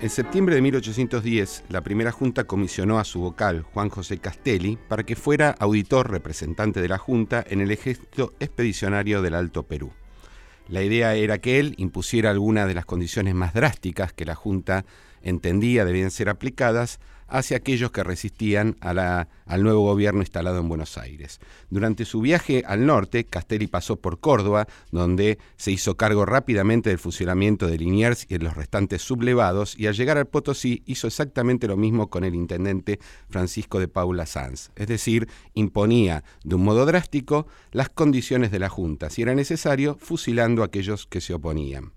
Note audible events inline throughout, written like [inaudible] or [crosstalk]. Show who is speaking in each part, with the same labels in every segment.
Speaker 1: En septiembre de 1810, la primera junta comisionó a su vocal, Juan José Castelli, para que fuera auditor representante de la junta en el ejército expedicionario del Alto Perú. La idea era que él impusiera algunas de las condiciones más drásticas que la junta entendía debían ser aplicadas hacia aquellos que resistían al nuevo gobierno instalado en Buenos Aires. Durante su viaje al norte, Castelli pasó por Córdoba, donde se hizo cargo rápidamente del funcionamiento de Liniers y de los restantes sublevados, y al llegar al Potosí hizo exactamente lo mismo con el intendente Francisco de Paula Sanz, es decir, imponía de un modo drástico las condiciones de la Junta, si era necesario, fusilando a aquellos que se oponían.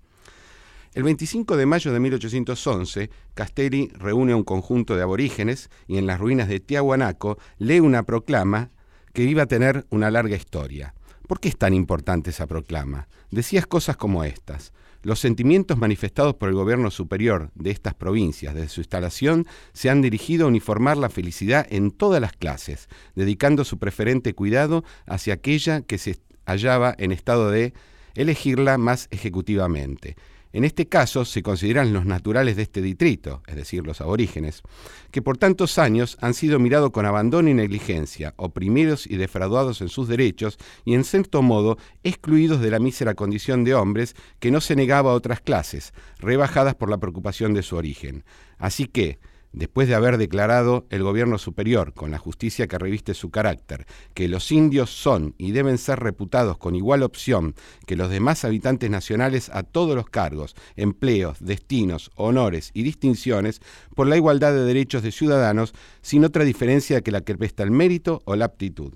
Speaker 1: El 25 de mayo de 1811, Castelli reúne a un conjunto de aborígenes y en las ruinas de Tiahuanaco lee una proclama que iba a tener una larga historia. ¿Por qué es tan importante esa proclama? Decías cosas como estas. Los sentimientos manifestados por el gobierno superior de estas provincias desde su instalación se han dirigido a uniformar la felicidad en todas las clases, dedicando su preferente cuidado hacia aquella que se hallaba en estado de elegirla más ejecutivamente. En este caso se consideran los naturales de este distrito, es decir, los aborígenes, que por tantos años han sido mirados con abandono y negligencia, oprimidos y defraudados en sus derechos y en cierto modo excluidos de la mísera condición de hombres que no se negaba a otras clases, rebajadas por la preocupación de su origen. Así que, después de haber declarado el gobierno superior, con la justicia que reviste su carácter, que los indios son y deben ser reputados con igual opción que los demás habitantes nacionales a todos los cargos, empleos, destinos, honores y distinciones, por la igualdad de derechos de ciudadanos, sin otra diferencia que la que presta el mérito o la aptitud.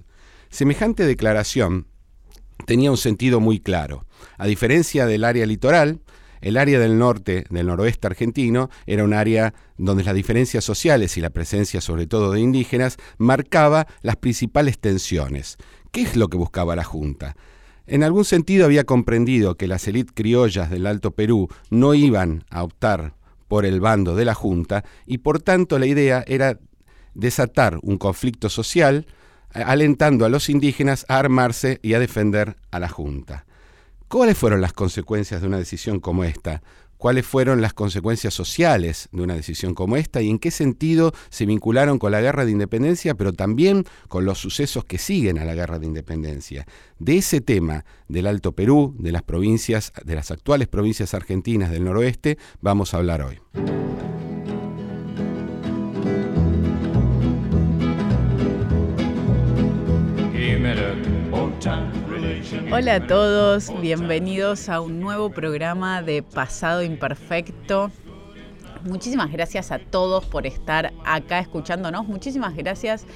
Speaker 1: Semejante declaración tenía un sentido muy claro. A diferencia del área litoral, el área del norte, del noroeste argentino, era un área donde las diferencias sociales y la presencia sobre todo de indígenas marcaba las principales tensiones. ¿Qué es lo que buscaba la Junta? En algún sentido había comprendido que las élites criollas del Alto Perú no iban a optar por el bando de la Junta y por tanto la idea era desatar un conflicto social alentando a los indígenas a armarse y a defender a la Junta. ¿Cuáles fueron las consecuencias de una decisión como esta? ¿Cuáles fueron las consecuencias sociales de una decisión como esta y en qué sentido se vincularon con la guerra de independencia, pero también con los sucesos que siguen a la guerra de independencia? De ese tema del Alto Perú, de las provincias, de las actuales provincias argentinas del noroeste, vamos a hablar hoy.
Speaker 2: Hola a todos, bienvenidos a un nuevo programa de Pasado Imperfecto. Muchísimas gracias a todos por estar acá escuchándonos. Muchísimas gracias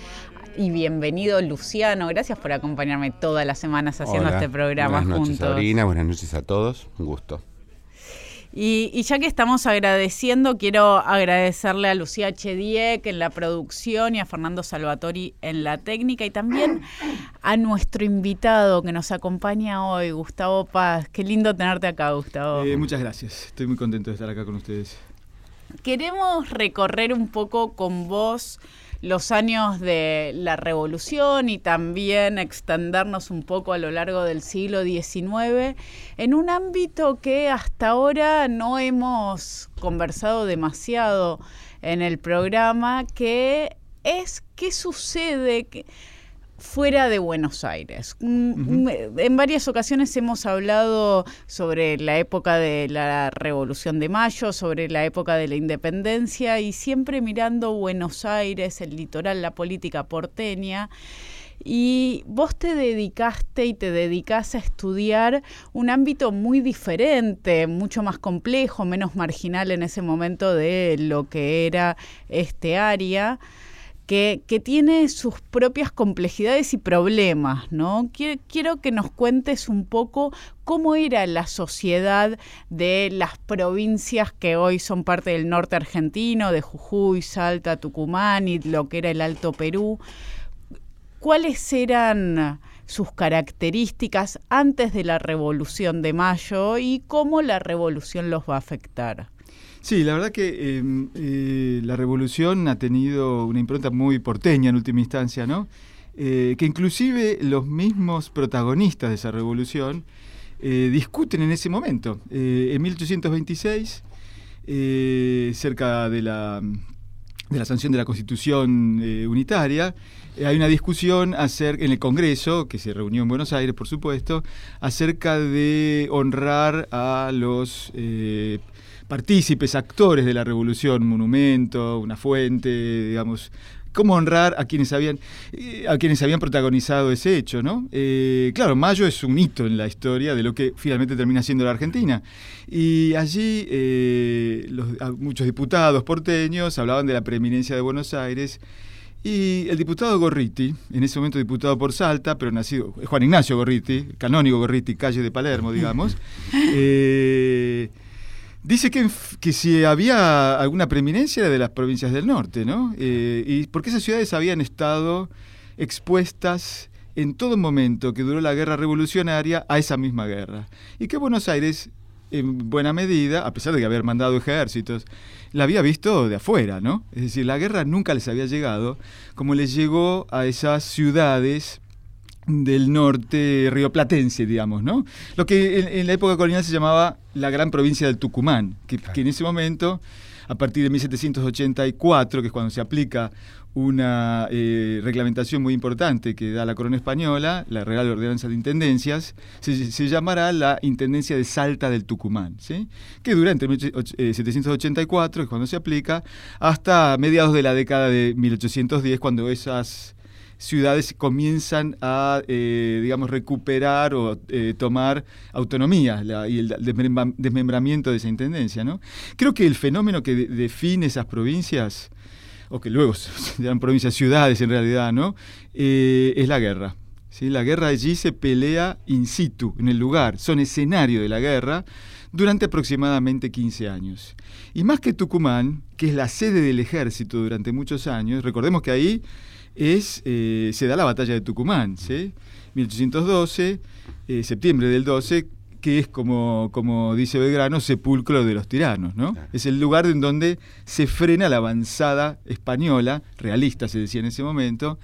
Speaker 2: y bienvenido Luciano. Gracias por acompañarme todas las semanas haciendo este programa
Speaker 1: buenas
Speaker 2: noches,
Speaker 1: juntos. Sabrina, buenas noches a todos. Un gusto.
Speaker 2: Y, ya que estamos agradeciendo, quiero agradecerle a Lucía Chedieck en la producción y a Fernando Salvatori en la técnica y también a nuestro invitado que nos acompaña hoy, Gustavo Paz. Qué lindo tenerte acá, Gustavo.
Speaker 3: Eh, muchas gracias. Estoy muy contento de estar acá con ustedes.
Speaker 2: Queremos recorrer un poco con vos los años de la revolución y también extendernos un poco a lo largo del siglo XIX en un ámbito que hasta ahora no hemos conversado demasiado en el programa, que es qué sucede fuera de Buenos Aires. Mm, en varias ocasiones hemos hablado sobre la época de la Revolución de Mayo, sobre la época de la independencia y siempre mirando Buenos Aires, el litoral, la política porteña. Y vos te dedicaste y te dedicás a estudiar un ámbito muy diferente, mucho más complejo, menos marginal en ese momento de lo que era este área que, tiene sus propias complejidades y problemas, ¿no? Quiero, que nos cuentes un poco cómo era la sociedad de las provincias que hoy son parte del norte argentino, de Jujuy, Salta, Tucumán y lo que era el Alto Perú. ¿Cuáles eran sus características antes de la Revolución de Mayo y cómo la revolución los va a afectar?
Speaker 3: Sí, la verdad que em, eh, la revolución ha tenido una impronta muy porteña en última instancia, ¿no? Eh, que inclusive los mismos protagonistas de esa revolución eh, discuten en ese momento. en 1826 cerca de la, de la sanción de la Constitución unitaria, hay una discusión acerca, en el Congreso, que se reunió en Buenos Aires, por supuesto, acerca de honrar a los partícipes, actores de la revolución, monumento, una fuente, digamos, cómo honrar a quienes habían eh, a quienes habían protagonizado ese hecho, ¿no? Eh, claro, Mayo es un hito en la historia de lo que finalmente termina siendo la Argentina. Y allí eh, muchos diputados porteños hablaban de la preeminencia de Buenos Aires. Y el diputado Gorriti, en ese momento diputado por Salta, pero nacido, Juan Ignacio Gorriti, canónigo Gorriti, calle de Palermo, digamos, [laughs] Dice que, que, si había alguna preeminencia de las provincias del norte, ¿no? Eh, y porque esas ciudades habían estado expuestas en todo momento que duró la guerra revolucionaria a esa misma guerra. Y que Buenos Aires, en buena medida, a pesar de que haber mandado ejércitos, la había visto de afuera, ¿no? Es decir, la guerra nunca les había llegado como les llegó a esas ciudades del norte rioplatense, digamos, ¿no? Lo que en, la época colonial se llamaba la gran provincia del Tucumán, que, en ese momento, a partir de 1784, que es cuando se aplica una eh, reglamentación muy importante que da la corona española, la Real Ordenanza de Intendencias, se, llamará la Intendencia de Salta del Tucumán, ¿sí? que dura entre 1784, que es cuando se aplica, hasta mediados de la década de 1810, cuando esas ciudades comienzan a, eh, digamos, recuperar o eh, tomar autonomía y el desmembramiento de esa intendencia. ¿no? Creo que el fenómeno que define esas provincias, o que luego se llaman provincias, ciudades en realidad, ¿no? Eh, es la guerra. ¿sí? La guerra allí se pelea in situ, en el lugar, son escenario de la guerra durante aproximadamente 15 años. Y más que Tucumán, que es la sede del ejército durante muchos años, recordemos que ahí es, eh, se da la batalla de Tucumán, ¿sí? 1812, eh, septiembre del 12, que es como, como dice Belgrano, sepulcro de los tiranos, ¿no? Es el lugar en donde se frena la avanzada española, realista se decía en ese momento,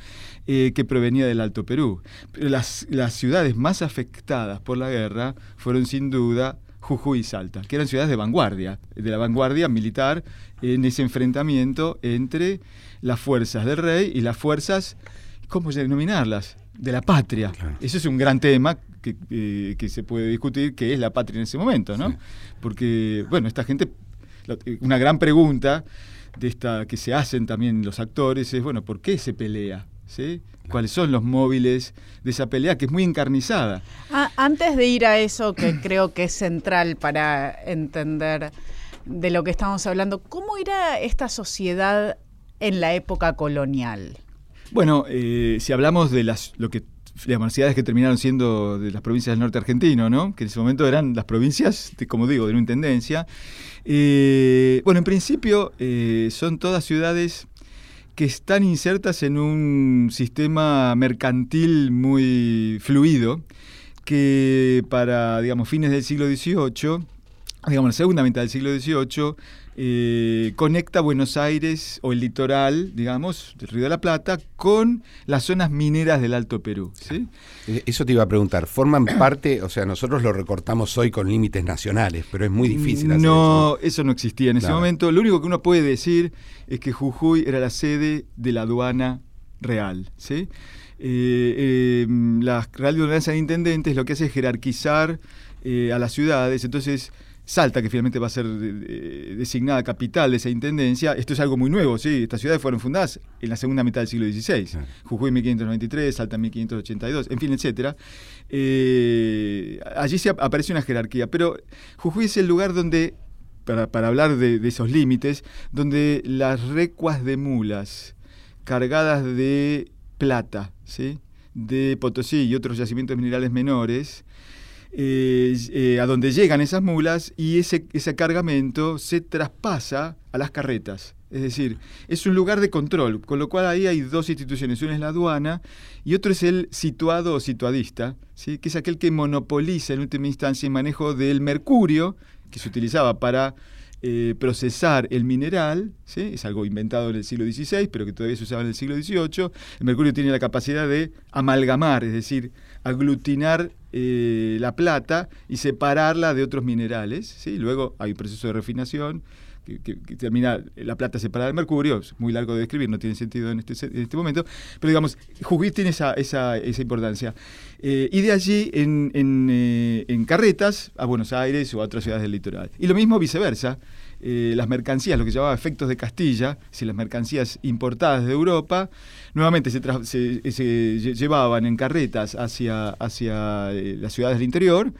Speaker 3: eh, que provenía del Alto Perú. Pero las, las ciudades más afectadas por la guerra fueron sin duda Jujuy y Salta, que eran ciudades de vanguardia, de la vanguardia militar en ese enfrentamiento entre las fuerzas del rey y las fuerzas, ¿cómo denominarlas? De la patria. Eso es un gran tema que, eh, que, se puede discutir, que es la patria en ese momento, ¿no? Porque, bueno, esta gente, una gran pregunta de esta que se hacen también los actores es, bueno, ¿por qué se pelea? ¿Sí? ¿Cuáles son los móviles de esa pelea que es muy encarnizada?
Speaker 2: Ah, antes de ir a eso, que [clears throat] creo que es central para entender de lo que estamos hablando, ¿cómo era esta sociedad en la época colonial?
Speaker 3: Bueno, eh, si hablamos de las lo que las ciudades que terminaron siendo de las provincias del norte argentino, ¿no? que en ese momento eran las provincias, como digo, de una intendencia. Eh, bueno, en principio eh, son todas ciudades que están insertas en un sistema mercantil muy fluido, que para, digamos, fines del siglo XVIII, digamos, la segunda mitad del siglo XVIII, eh, conecta Buenos Aires o el litoral, digamos, del Río de la Plata, con las zonas mineras del Alto Perú. ¿sí?
Speaker 1: Eh, eso te iba a preguntar, ¿forman parte, o sea, nosotros lo recortamos hoy con límites nacionales, pero es muy difícil hacer
Speaker 3: No, eso no existía en ese momento. Lo único que uno puede decir es que Jujuy era la sede de la aduana real. ¿sí? Eh, la Real Ordenanza de Intendentes lo que hace es jerarquizar a las ciudades, entonces Salta, que finalmente va a ser designada capital de esa intendencia. Esto es algo muy nuevo, ¿sí? Estas ciudades fueron fundadas en la segunda mitad del siglo XVI. Jujuy 1593, Salta 1582, en fin, etc. Eh, allí se aparece una jerarquía, pero Jujuy es el lugar donde, para, hablar de, de esos límites, donde las recuas de mulas cargadas de plata, ¿sí? de Potosí y otros yacimientos minerales menores, eh, eh, a donde llegan esas mulas y ese, ese cargamento se traspasa a las carretas. Es decir, es un lugar de control, con lo cual ahí hay dos instituciones, una es la aduana y otro es el situado o situadista, ¿sí? que es aquel que monopoliza en última instancia el manejo del mercurio, que se utilizaba para eh, procesar el mineral, ¿sí? es algo inventado en el siglo XVI, pero que todavía se usaba en el siglo XVIII. El mercurio tiene la capacidad de amalgamar, es decir, aglutinar eh, la plata y separarla de otros minerales. ¿sí? Luego hay un proceso de refinación que, termina La Plata separada del Mercurio, es muy largo de describir, no tiene sentido en este, en este momento, pero digamos, Jujuy tiene esa, esa, esa importancia. Eh, y de allí en, en, en, carretas a Buenos Aires o a otras ciudades del litoral. Y lo mismo viceversa. Eh, las mercancías, lo que llamaba efectos de Castilla, si las mercancías importadas de Europa, nuevamente se, se, llevaban en carretas hacia, hacia eh, las ciudades del interior,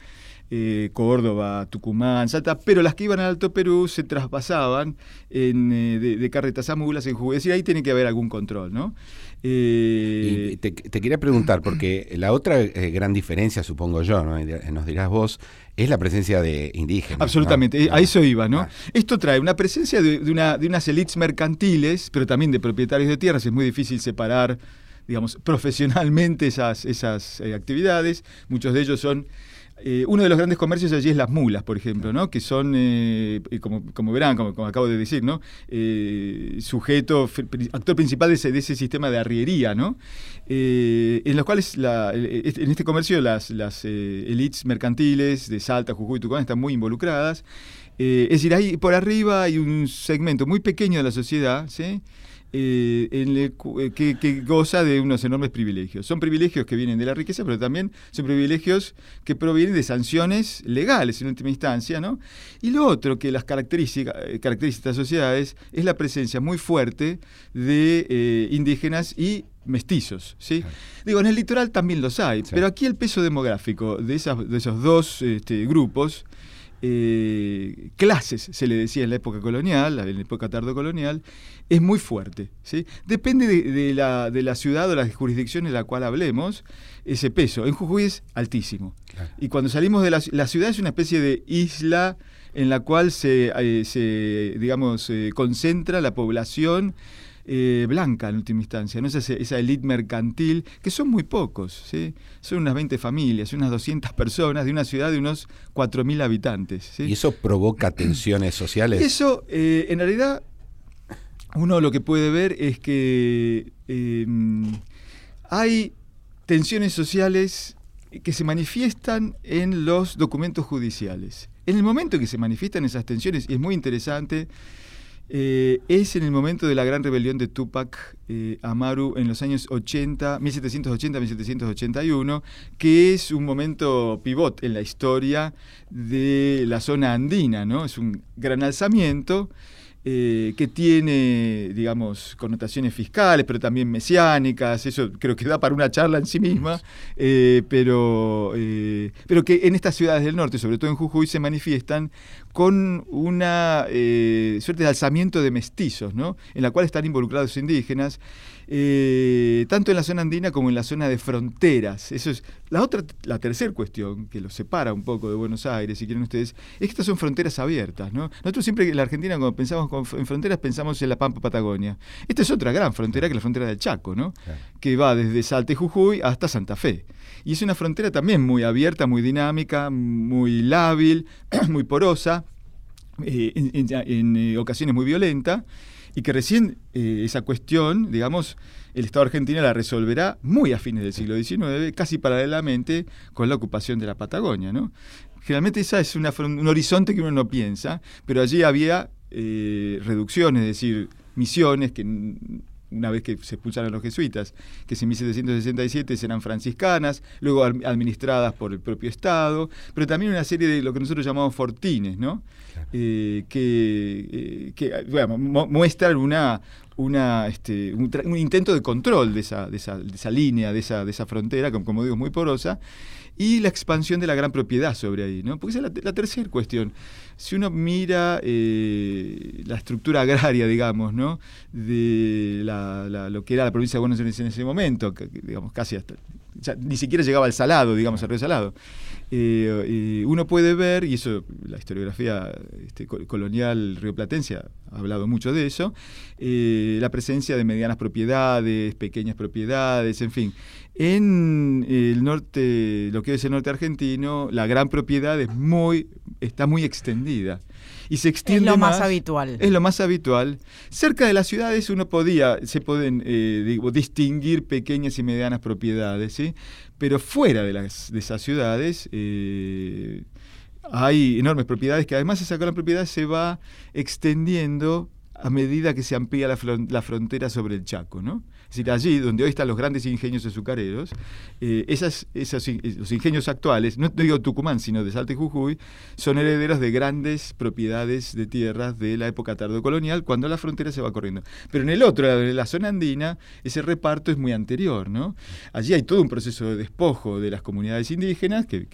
Speaker 3: eh, Córdoba, Tucumán, Salta, pero las que iban al Alto Perú se traspasaban en, de, carretas a mulas en Jujuy. Es decir, ahí tiene que haber algún control, ¿no?
Speaker 1: Te, quería preguntar, porque la otra gran diferencia, supongo yo, ¿no? nos dirás vos, es la presencia de indígenas.
Speaker 3: Absolutamente, a eso iba, ¿no? Esto trae una presencia de, una, de unas élites mercantiles, pero también de propietarios de tierras, es muy difícil separar digamos, [laughs] profesionalmente esas, esas eh, actividades. Muchos de ellos son eh, uno de los grandes comercios allí es las mulas, por ejemplo, ¿no? que son, eh, como, verán, como, acabo de decir, ¿no? Eh, sujeto, actor principal de ese, sistema de arriería, ¿no? en los cuales en este comercio las, elites mercantiles de Salta, Jujuy y Tucumán están muy involucradas. es decir, hay, por arriba hay un segmento muy pequeño de la sociedad, ¿sí? Eh, en eh, que, goza de unos enormes privilegios. Son privilegios que vienen de la riqueza, pero también son privilegios que provienen de sanciones legales en última instancia. ¿no? Y lo otro que las características eh, caracteriza estas sociedades es la presencia muy fuerte de indígenas y mestizos. ¿sí? Digo, en el litoral también los hay, pero aquí el peso demográfico de, esas, de esos dos este, grupos eh, clases, se le decía en la época colonial, en la época tardocolonial, es muy fuerte. ¿sí? Depende de, la, de, la, ciudad o la jurisdicción en la cual hablemos, ese peso. En Jujuy es altísimo. Y cuando salimos de la, la, ciudad es una especie de isla en la cual se, eh, se digamos, eh, concentra la población eh, blanca en última instancia, ¿no? esa, esa élite mercantil, que son muy pocos, ¿sí? son unas 20 familias, unas 200 personas de una ciudad de unos 4.000 habitantes.
Speaker 1: ¿Y eso provoca [clears throat] tensiones sociales?
Speaker 3: Eso, eh, en realidad, uno lo que puede ver es que em, hay tensiones sociales que se manifiestan en los documentos judiciales. En el momento en que se manifiestan esas tensiones, y es muy interesante, eh, es en el momento de la gran rebelión de Tupac eh, Amaru en los años 80, 1780-1781, que es un momento pivot en la historia de la zona andina, ¿no? Es un gran alzamiento eh, que tiene, digamos, connotaciones fiscales, pero también mesiánicas, eso creo que da para una charla en sí misma, eh, pero, eh, pero que en estas ciudades del norte, sobre todo en Jujuy, se manifiestan con una suerte de alzamiento de mestizos, ¿no? en la cual están involucrados indígenas. Eh, tanto en la zona andina como en la zona de fronteras. Eso es la otra, la tercera cuestión que los separa un poco de Buenos Aires, si quieren ustedes, es que estas son fronteras abiertas. ¿no? Nosotros siempre en la Argentina, cuando pensamos en fronteras, pensamos en la Pampa Patagonia. Esta es otra gran frontera que es la frontera del Chaco, ¿no? que va desde Salta y Jujuy hasta Santa Fe. Y es una frontera también muy abierta, muy dinámica, muy lábil, [clears throat] muy porosa, eh, en, eh, ocasiones muy violenta y que recién eh, esa cuestión, digamos, el Estado argentino la resolverá muy a fines del siglo XIX, casi paralelamente con la ocupación de la Patagonia. ¿no? Generalmente esa es un horizonte que uno no piensa, pero allí había eh, reducciones, es decir, misiones que una vez que se expulsaron los jesuitas, que en 1767 serán franciscanas, luego administradas por el propio Estado, pero también una serie de lo que nosotros llamamos fortines, ¿no? Eh, que, eh, muestran una, una, este, un, intento de control de esa, de esa, de esa línea, de esa, de esa frontera, como, como digo, muy porosa, y la expansión de la gran propiedad sobre ahí, ¿no? Porque esa es la, tercera cuestión. Si uno mira eh, la estructura agraria, digamos, ¿no? De lo que era la provincia de Buenos Aires en ese momento, digamos, casi hasta ni siquiera llegaba al salado, digamos, al río salado. Eh, uno puede ver, y eso la historiografía este, colonial rioplatense ha hablado mucho de eso, eh, la presencia de medianas propiedades, pequeñas propiedades, en fin. En el norte, lo que es el norte argentino, la gran propiedad es muy, está muy extendida y se extiende
Speaker 2: Es lo más, habitual.
Speaker 3: Es lo más habitual. Cerca de las ciudades uno podía, se pueden eh, distinguir pequeñas y medianas propiedades, ¿sí? Pero fuera de, las, de esas ciudades... Eh, hay enormes propiedades que además esa gran propiedad se va extendiendo a medida que se amplía la, frontera sobre el Chaco, ¿no? Es decir, allí donde hoy están los grandes ingenios azucareros, eh, esas, los ingenios actuales, no digo Tucumán, sino de Salta y Jujuy, son herederos de grandes propiedades de tierras de la época tardocolonial, cuando la frontera se va corriendo. Pero en el otro, en la zona andina, ese reparto es muy anterior, ¿no? Allí hay todo un proceso de despojo de las comunidades indígenas, que,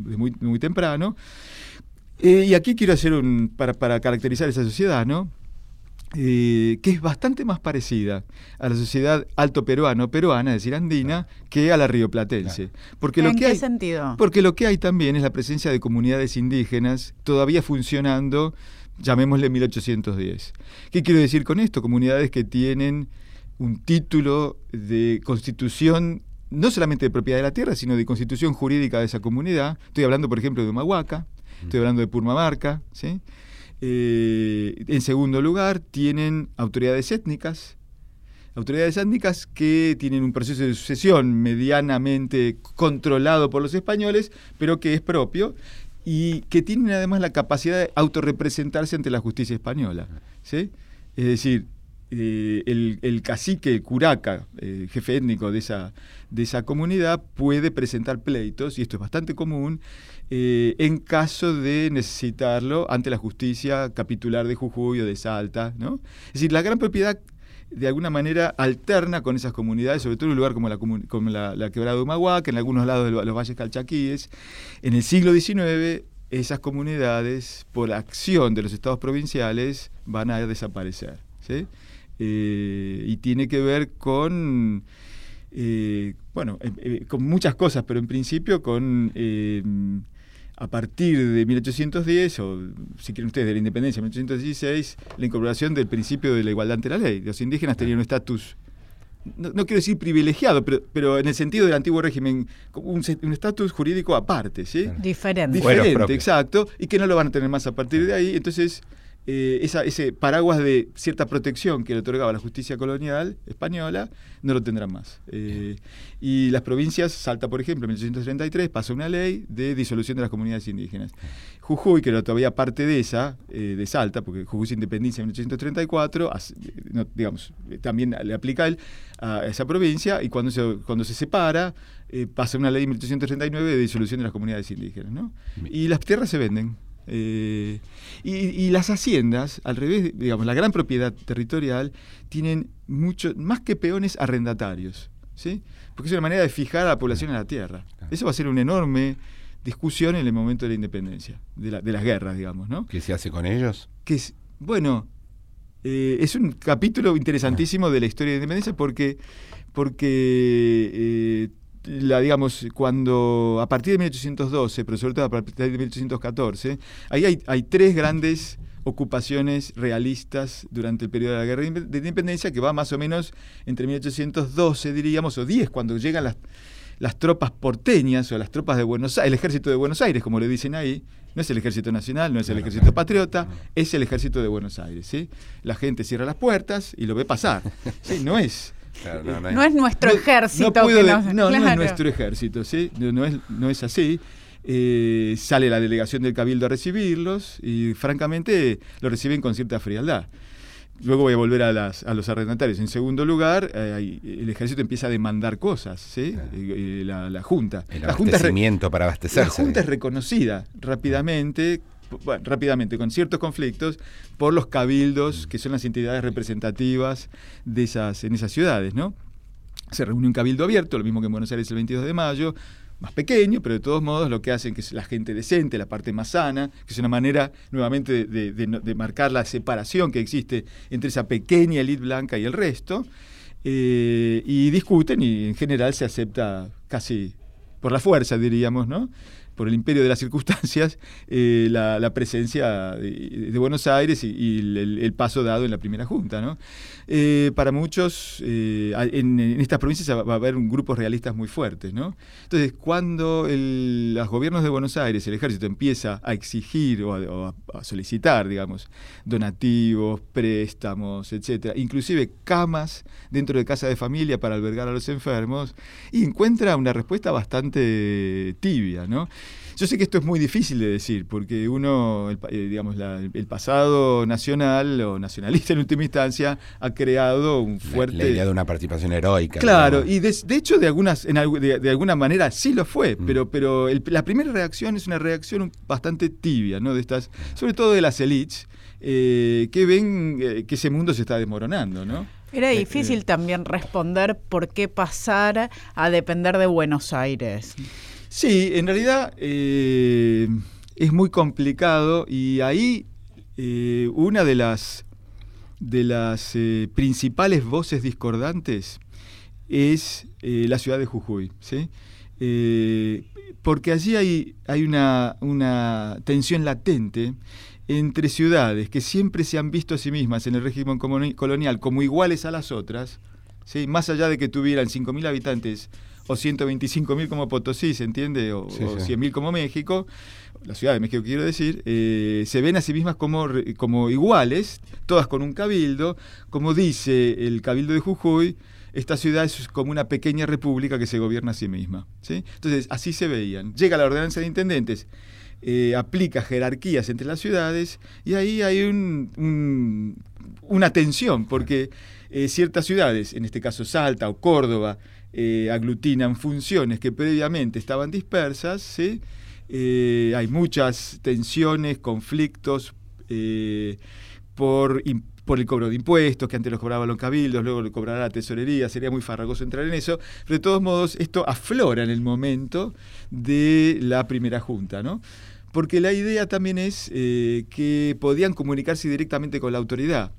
Speaker 3: muy, muy temprano. Eh, y aquí quiero hacer un, para, para caracterizar esa sociedad, ¿no? Eh, que es bastante más parecida a la sociedad alto peruano, peruana, es decir, andina, que a la rioplatense. Porque
Speaker 2: ¿En
Speaker 3: lo que
Speaker 2: qué
Speaker 3: hay,
Speaker 2: sentido?
Speaker 3: Porque lo que hay también es la presencia de comunidades indígenas todavía funcionando, llamémosle 1810. ¿Qué quiero decir con esto? Comunidades que tienen un título de constitución no solamente de propiedad de la tierra, sino de constitución jurídica de esa comunidad. Estoy hablando, por ejemplo, de Humahuaca, estoy hablando de Purmamarca, ¿sí? Eh, en segundo lugar, tienen autoridades étnicas, autoridades étnicas que tienen un proceso de sucesión medianamente controlado por los españoles, pero que es propio y que tienen además la capacidad de autorrepresentarse ante la justicia española. ¿sí? Es decir, eh, el, cacique, el curaca, eh, jefe étnico de esa, de esa comunidad, puede presentar pleitos, y esto es bastante común, eh, en caso de necesitarlo ante la justicia capitular de Jujuy o de Salta. ¿no? Es decir, la gran propiedad de alguna manera alterna con esas comunidades, sobre todo en un lugar como la, como la, quebrada de Humahuaca, en algunos lados de los valles calchaquíes. En el siglo XIX, esas comunidades, por acción de los estados provinciales, van a desaparecer. ¿sí? Eh, y tiene que ver con, eh, bueno, con muchas cosas, pero en principio con, a partir de 1810, o si quieren ustedes, de la independencia de 1816, la incorporación del principio de la igualdad ante la ley. Los indígenas tenían un estatus no, quiero decir privilegiado, pero, pero en el sentido del antiguo régimen, un estatus jurídico aparte, ¿sí?
Speaker 2: Diferente.
Speaker 3: Diferente, exacto, y que no lo van a tener más a partir de ahí. Entonces, eh, ese paraguas de cierta protección que le otorgaba la justicia colonial española, no lo tendrán más. Eh, y las provincias, Salta por ejemplo, en 1833 pasó una ley de disolución de las comunidades indígenas. Jujuy, que era todavía parte de esa, eh, de Salta, porque Jujuy se independiza en 1834, digamos, también le aplica a esa provincia, y cuando se, cuando se separa, pasa una ley en 1839 de disolución de las comunidades indígenas. ¿no? Y las tierras se venden. Eh, y, las haciendas, al revés, digamos, la gran propiedad territorial, tienen mucho, más que peones, arrendatarios. ¿sí? Porque es una manera de fijar a la población en la tierra. Eso va a ser una enorme discusión en el momento de la independencia, de, la, de las guerras, digamos. ¿no?
Speaker 1: ¿Qué se hace con ellos?
Speaker 3: Que es, bueno, eh, es un capítulo interesantísimo de la historia de la independencia porque, porque eh, la, digamos, cuando a partir de 1812, pero sobre todo a partir de 1814, ahí hay, hay tres grandes ocupaciones realistas durante el periodo de la guerra de independencia que va más o menos entre 1812, diríamos, o 10, cuando llegan las, las tropas porteñas o las tropas de Buenos Aires, el ejército de Buenos Aires, como le dicen ahí, no es el ejército nacional, no es el ejército patriota, es el ejército de Buenos Aires. ¿sí? La gente cierra las puertas y lo ve pasar. [laughs] ¿sí? No es
Speaker 2: no, es nuestro ejército.
Speaker 3: No, no, es nuestro ejército, ¿sí? No, es, no es así. Eh, sale la delegación del Cabildo a recibirlos y francamente lo reciben con cierta frialdad. Luego voy a volver a, las, a los arrendatarios. En segundo lugar, eh, el ejército empieza a demandar cosas, ¿sí? la, Junta.
Speaker 1: El
Speaker 3: la
Speaker 1: junta para abastecerse.
Speaker 3: La Junta es reconocida rápidamente rápidamente, con ciertos conflictos, por los cabildos, que son las entidades representativas de esas, en esas ciudades, ¿no? Se reúne un cabildo abierto, lo mismo que en Buenos Aires el 22 de mayo, más pequeño, pero de todos modos lo que hacen que es la gente decente, la parte más sana, que es una manera nuevamente de, marcar la separación que existe entre esa pequeña élite blanca y el resto, eh, y discuten y en general se acepta casi por la fuerza, diríamos, ¿no? Por el imperio de las circunstancias, eh, la, presencia de, Buenos Aires y, el, paso dado en la primera junta. ¿no? Eh, para muchos, eh, en, estas provincias va a haber grupos realistas muy fuertes. ¿no? Entonces, cuando los gobiernos de Buenos Aires, el ejército empieza a exigir o a solicitar, digamos, donativos, préstamos, etcétera, inclusive camas dentro de casa de familia para albergar a los enfermos, y encuentra una respuesta bastante tibia, ¿no? Yo sé que esto es muy difícil de decir, porque uno, el, eh, digamos, el pasado nacional o nacionalista en última instancia ha creado un fuerte...
Speaker 1: La, idea de una participación heroica.
Speaker 3: Claro, y de, hecho de, algunas, en, de, alguna manera sí lo fue, mm. pero, pero la primera reacción es una reacción bastante tibia, ¿no? De estas, sobre todo de las elites, eh, que ven eh, que ese mundo se está desmoronando, ¿no?
Speaker 2: Era difícil también responder por qué pasar a depender de Buenos Aires.
Speaker 3: Sí, en realidad eh, es muy complicado y ahí eh, una de las, de las eh, principales voces discordantes es la ciudad de Jujuy. ¿sí? porque allí hay, hay una, una tensión latente entre ciudades que siempre se han visto a sí mismas en el régimen colonial como iguales a las otras, ¿sí? más allá de que tuvieran 5.000 habitantes o 125 mil como Potosí, ¿se entiende? O, 100 mil como México, la Ciudad de México quiero decir, eh, se ven a sí mismas como, como iguales, todas con un cabildo, como dice el cabildo de Jujuy, esta ciudad es como una pequeña república que se gobierna a sí misma. ¿sí? Entonces, así se veían. Llega la ordenanza de intendentes, eh, aplica jerarquías entre las ciudades y ahí hay un, una tensión, porque eh, ciertas ciudades, en este caso Salta o Córdoba, eh, aglutinan funciones que previamente estaban dispersas. Eh, hay muchas tensiones, conflictos eh, por, por el cobro de impuestos, que antes los cobraban los cabildos, luego lo cobrará la tesorería, sería muy farragoso entrar en eso, pero de todos modos esto aflora en el momento de la primera junta, ¿no? Porque la idea también es que podían comunicarse directamente con la autoridad.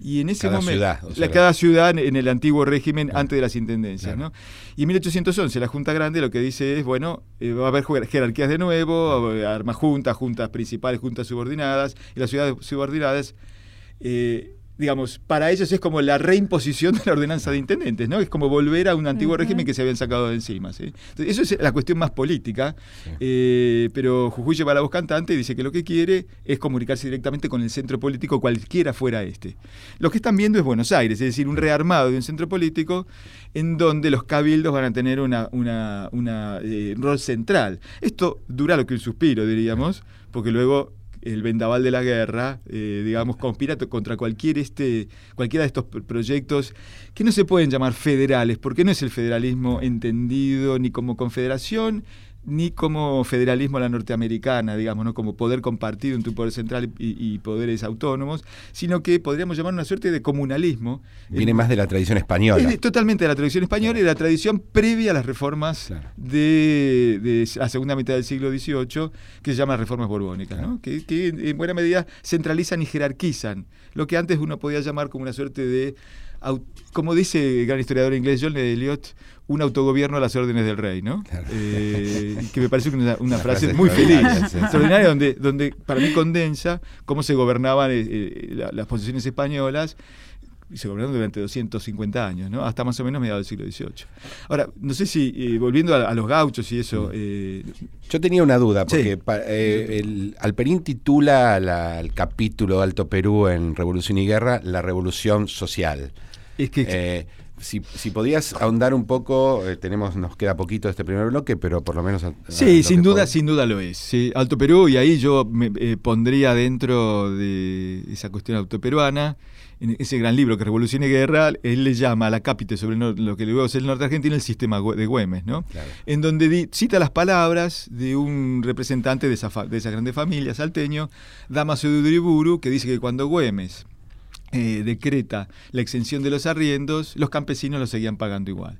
Speaker 3: Y en ese momento, ciudad, cada ciudad en el antiguo régimen antes de las intendencias. ¿no? Y en 1811 la Junta Grande lo que dice es, bueno, eh, va a haber jerarquías de nuevo, armas juntas, juntas principales, juntas subordinadas, y las ciudades subordinadas eh, digamos, para ellos es como la reimposición de la ordenanza de intendentes, ¿no? Es como volver a un antiguo régimen que se habían sacado de encima, ¿sí? eso es la cuestión más política, eh, pero Jujuy lleva la voz cantante y dice que lo que quiere es comunicarse directamente con el centro político, cualquiera fuera este. Lo que están viendo es Buenos Aires, es decir, un rearmado de un centro político en donde los cabildos van a tener una, una, una eh, rol central. Esto dura lo que un suspiro, diríamos, porque luego el vendaval de la guerra, eh, digamos, conspira contra cualquier este, cualquiera de estos proyectos que no se pueden llamar federales, porque no es el federalismo entendido ni como confederación, ni como federalismo a la norteamericana, digamos, ¿no? como poder compartido entre un poder central y, poderes autónomos, sino que podríamos llamar una suerte de comunalismo.
Speaker 1: Viene más de la tradición española.
Speaker 3: totalmente de la tradición española y de la tradición previa a las reformas de, la segunda mitad del siglo XVIII, que se llaman reformas borbónicas, ¿no? que, que en buena medida centralizan y jerarquizan lo que antes uno podía llamar como una suerte de como dice el gran historiador inglés John Eliot, un autogobierno a las órdenes del rey, ¿no? Eh, que me parece una, una, frase, muy feliz, extraordinaria, donde, donde para mí condensa cómo se gobernaban eh, eh, las posiciones españolas y se gobernaron durante 250 años, ¿no? hasta más o menos mediados del siglo XVIII. Ahora, no sé si, volviendo a, los gauchos y eso...
Speaker 1: Yo tenía una duda, porque el, Alperín titula el capítulo Alto Perú en Revolución y Guerra La Revolución Social. Es que... Si, si, podías ahondar un poco, eh, tenemos nos queda poquito de este primer bloque, pero por lo menos...
Speaker 3: sí, sin duda, sin duda lo es. Alto Perú, y ahí yo me eh, pondría dentro de esa cuestión autoperuana, en ese gran libro que Revolución y Guerra, él le llama a la cápite sobre lo que luego es el norte argentino el sistema de Güemes, ¿no? En donde cita las palabras de un representante de esa, de esa grande familia salteño, Damaso de Uriburu, que dice que cuando Güemes eh, decreta la exención de los arriendos, los campesinos lo seguían pagando igual.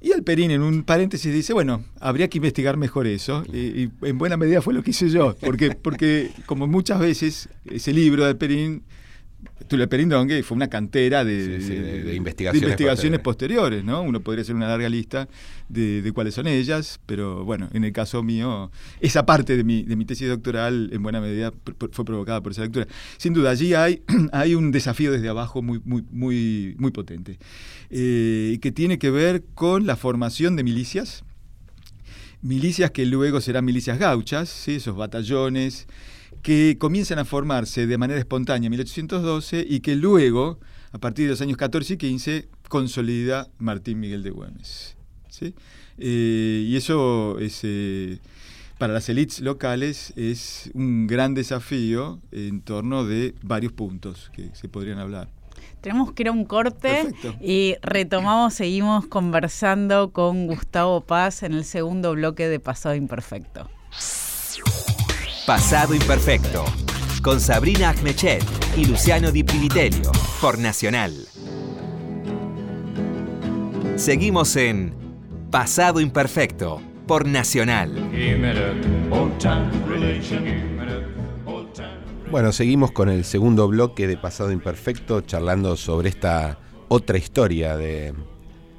Speaker 3: Y Alperín en un paréntesis dice, bueno, habría que investigar mejor eso, y, en buena medida fue lo que hice yo, porque, porque como muchas veces ese libro de Alperín Tulip fue una cantera de, investigaciones, posteriores. ¿no? Uno podría hacer una larga lista de, cuáles son ellas, pero bueno, en el caso mío, esa parte de mi, de mi tesis doctoral en buena medida fue provocada por esa lectura. Sin duda, allí hay, [clears throat] hay un desafío desde abajo muy, muy, muy, muy potente, eh, que tiene que ver con la formación de milicias, milicias que luego serán milicias gauchas, esos batallones que comienzan a formarse de manera espontánea en 1812 y que luego, a partir de los años 14 y 15, consolida Martín Miguel de Güemes. ¿sí? Eh, y eso es, eh, para las élites locales es un gran desafío en torno de varios puntos que se podrían hablar.
Speaker 2: Tenemos que ir a un corte y retomamos, seguimos conversando con Gustavo Paz en el segundo bloque de Pasado Imperfecto.
Speaker 4: Pasado Imperfecto, con Sabrina Agmechet y Luciano Di Privitelio, por Nacional. Seguimos en Pasado Imperfecto, por Nacional.
Speaker 1: Bueno, seguimos con el segundo bloque de Pasado Imperfecto, charlando sobre esta otra historia de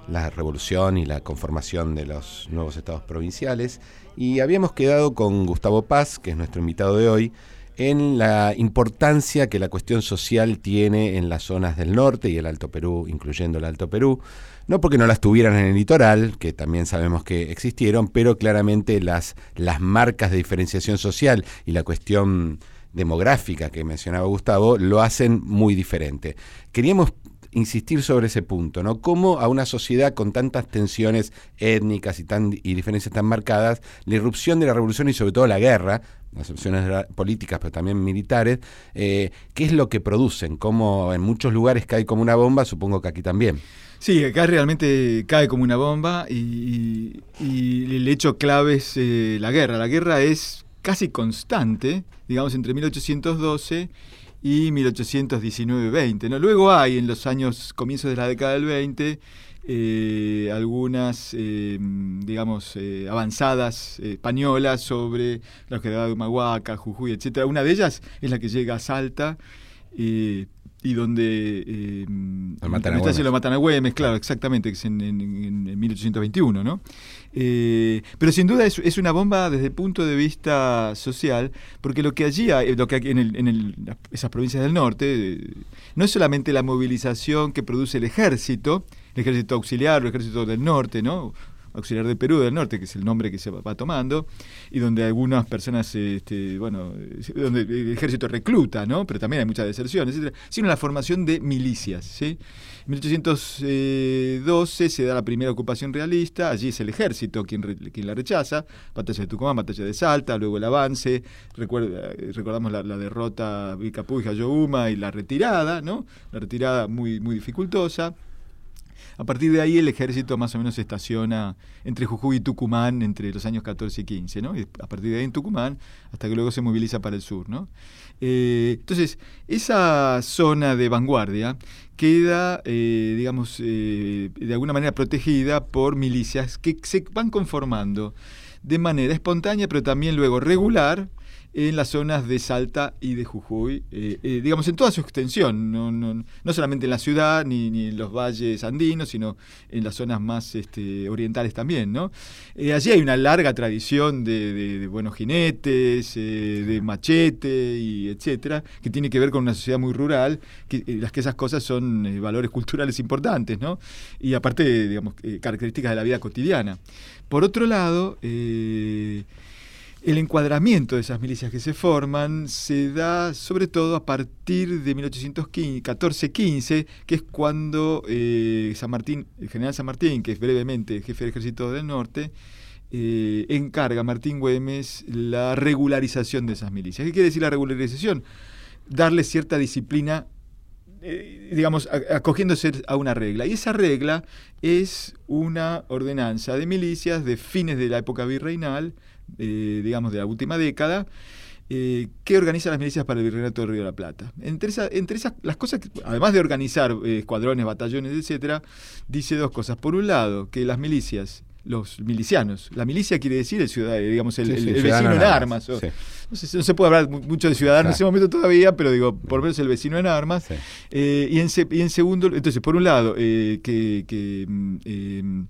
Speaker 1: la revolución y la conformación de los nuevos estados provinciales. Y habíamos quedado con Gustavo Paz, que es nuestro invitado de hoy, en la importancia que la cuestión social tiene en las zonas del norte y el Alto Perú, incluyendo el Alto Perú. No porque no las tuvieran en el litoral, que también sabemos que existieron, pero claramente las, las marcas de diferenciación social y la cuestión demográfica que mencionaba Gustavo lo hacen muy diferente. Queríamos insistir sobre ese punto, ¿no? Cómo a una sociedad con tantas tensiones étnicas y, tan, y diferencias tan marcadas, la irrupción de la revolución y sobre todo la guerra, las opciones políticas pero también militares, eh, ¿qué es lo que producen? Como en muchos lugares cae como una bomba, supongo que aquí también.
Speaker 3: Sí, acá realmente cae como una bomba y, el hecho clave es eh, la guerra. La guerra es casi constante, digamos, entre 1812 y 1819-20. ¿no? Luego hay, en los años, comienzos de la década del 20, eh, algunas, eh, digamos, eh, avanzadas españolas sobre la quedaba de Humahuaca, Jujuy, etc. Una de ellas es la que llega a Salta y donde
Speaker 1: lo matan a Güemes.
Speaker 3: lo matan a Güemes, claro, exactamente, que es en, en, 1821, ¿no? Eh, pero sin duda es, es, una bomba desde el punto de vista social, porque lo que allí hay, lo que en, el, en esas provincias del norte, eh, no es solamente la movilización que produce el ejército, el ejército auxiliar el ejército del norte, ¿no? Auxiliar de Perú del Norte, que es el nombre que se va tomando, y donde algunas personas, este, bueno, donde el ejército recluta, ¿no? Pero también hay muchas deserciones, etcétera, sino la formación de milicias, ¿sí? En 1812 se da la primera ocupación realista, allí es el ejército quien, la rechaza, batalla de Tucumán, batalla de Salta, luego el avance, recuerda, recordamos la, derrota de Vilcapú y Jayohuma y la retirada, ¿no? La retirada muy, muy dificultosa. A partir de ahí el ejército más o menos se estaciona entre Jujuy y Tucumán entre los años 14 y 15, ¿no? Y a partir de ahí en Tucumán hasta que luego se moviliza para el sur, ¿no? Eh, entonces, esa zona de vanguardia queda, eh, digamos, eh, de alguna manera protegida por milicias que se van conformando de manera espontánea, pero también luego regular, en las zonas de Salta y de Jujuy, eh, eh, digamos en toda su extensión, no, no, no solamente en la ciudad ni, ni, en los valles andinos, sino en las zonas más este, orientales también. ¿no? Eh, allí hay una larga tradición de, buenos jinetes, de machete y etcétera, que tiene que ver con una sociedad muy rural, que, las que esas cosas son valores culturales importantes, ¿no? y aparte, digamos, características de la vida cotidiana. Por otro lado, el encuadramiento de esas milicias que se forman se da sobre todo a partir de 1814-15, que es cuando eh, San Martín, el general San Martín, que es brevemente jefe del ejército del norte, eh, encarga a Martín Güemes la regularización de esas milicias. ¿Qué quiere decir la regularización? Darle cierta disciplina eh, digamos, acogiéndose a una regla. Y esa regla es una ordenanza de milicias de fines de la época virreinal, eh, digamos, de la última década, eh, que organiza las milicias para el Virreinato del Río de la Plata. Entre, entre esas, las cosas, además de organizar eh, escuadrones, batallones, etcétera, dice dos cosas. Por un lado, que las milicias los milicianos. La milicia quiere decir el ciudadano, digamos, el, vecino en armas. no, se puede hablar mucho de ciudadanos en ese momento todavía, pero digo, por lo menos el vecino en armas. y, en, y, en, segundo, entonces, por un lado, que, mm,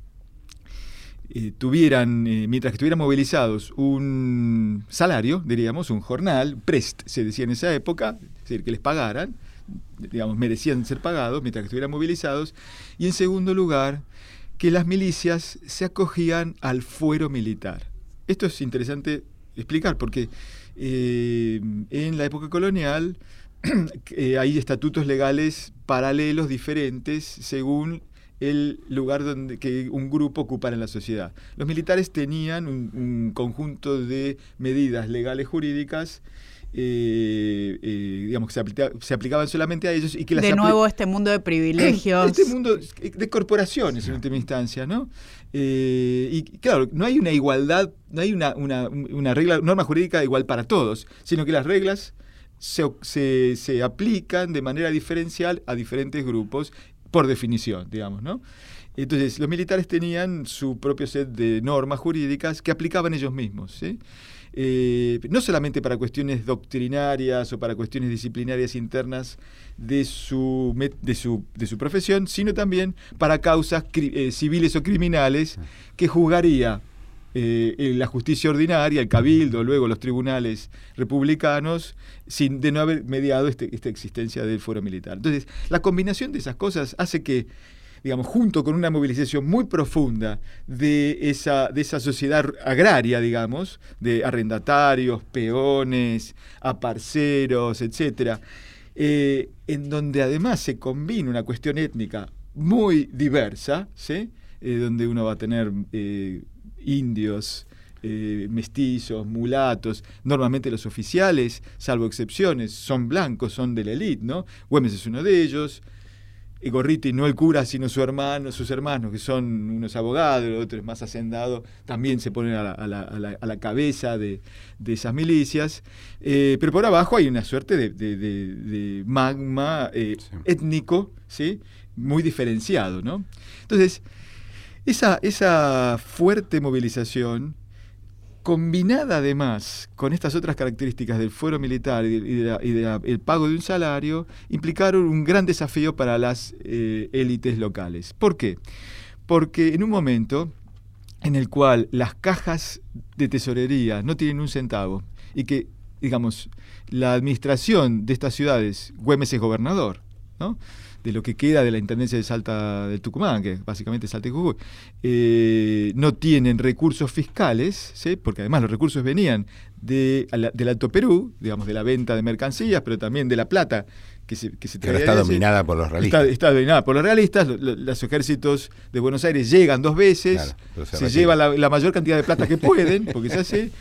Speaker 3: eh, tuvieran, eh, mientras que estuvieran movilizados, un salario, diríamos, un jornal, prest, se decía en esa época, es decir, que les pagaran, digamos, merecían ser pagados mientras que estuvieran movilizados, y en segundo lugar, que las milicias se acogían al fuero militar. Esto es interesante explicar porque eh, en la época colonial [clears throat] hay estatutos legales paralelos, diferentes, según el lugar donde que un grupo ocupara en la sociedad. Los militares tenían un, conjunto de medidas legales jurídicas eh, eh, digamos que se, aplicaban solamente a ellos y que
Speaker 2: de nuevo este mundo de privilegios. [clears throat]
Speaker 3: Este mundo de corporaciones en última instancia no eh, y claro no hay una igualdad no hay una, una, una, regla norma jurídica igual para todos sino que las reglas se, se, se aplican de manera diferencial a diferentes grupos por definición, digamos, ¿no? Entonces, los militares tenían su propio set de normas jurídicas que aplicaban ellos mismos, eh, no solamente para cuestiones doctrinarias o para cuestiones disciplinarias internas de su, de su, de su profesión, sino también para causas eh, civiles o criminales que juzgaría eh, la justicia ordinaria, el cabildo, luego los tribunales republicanos, sin de no haber mediado este, esta existencia del fuero militar. Entonces, la combinación de esas cosas hace que, digamos, junto con una movilización muy profunda de esa, de esa sociedad agraria, digamos, de arrendatarios, peones, aparceros, etcétera, eh, en donde además se combina una cuestión étnica muy diversa, ¿sí? Eh, donde uno va a tener indios, eh, mestizos, mulatos, normalmente los oficiales, salvo excepciones, son blancos, son de la élite, ¿no? Güemes es uno de ellos, Gorriti no el cura, sino su hermano, sus hermanos, que son unos abogados, otros más hacendados, también se ponen a la, cabeza de, esas milicias. Eh, pero por abajo hay una suerte de, magma eh, étnico, ¿sí? Muy diferenciado, ¿no? Entonces, esa, fuerte movilización, combinada además con estas otras características del fuero militar y, del pago de un salario, implicaron un gran desafío para las eh, élites locales. ¿Por qué? Porque en un momento en el cual las cajas de tesorería no tienen un centavo y que, digamos, la administración de estas ciudades, Güemes es gobernador, ¿no? De lo que queda de la Intendencia de Salta del Tucumán, que básicamente Salta y Jujuy, eh, no tienen recursos fiscales, porque además los recursos venían de, del Alto Perú, digamos, de la venta de mercancías, pero también de la plata que se, que
Speaker 1: está dominada por los realistas.
Speaker 3: Está, dominada por los realistas. Los, ejércitos de Buenos Aires llegan dos veces, se, lleva la, mayor cantidad de plata que pueden, porque se hace.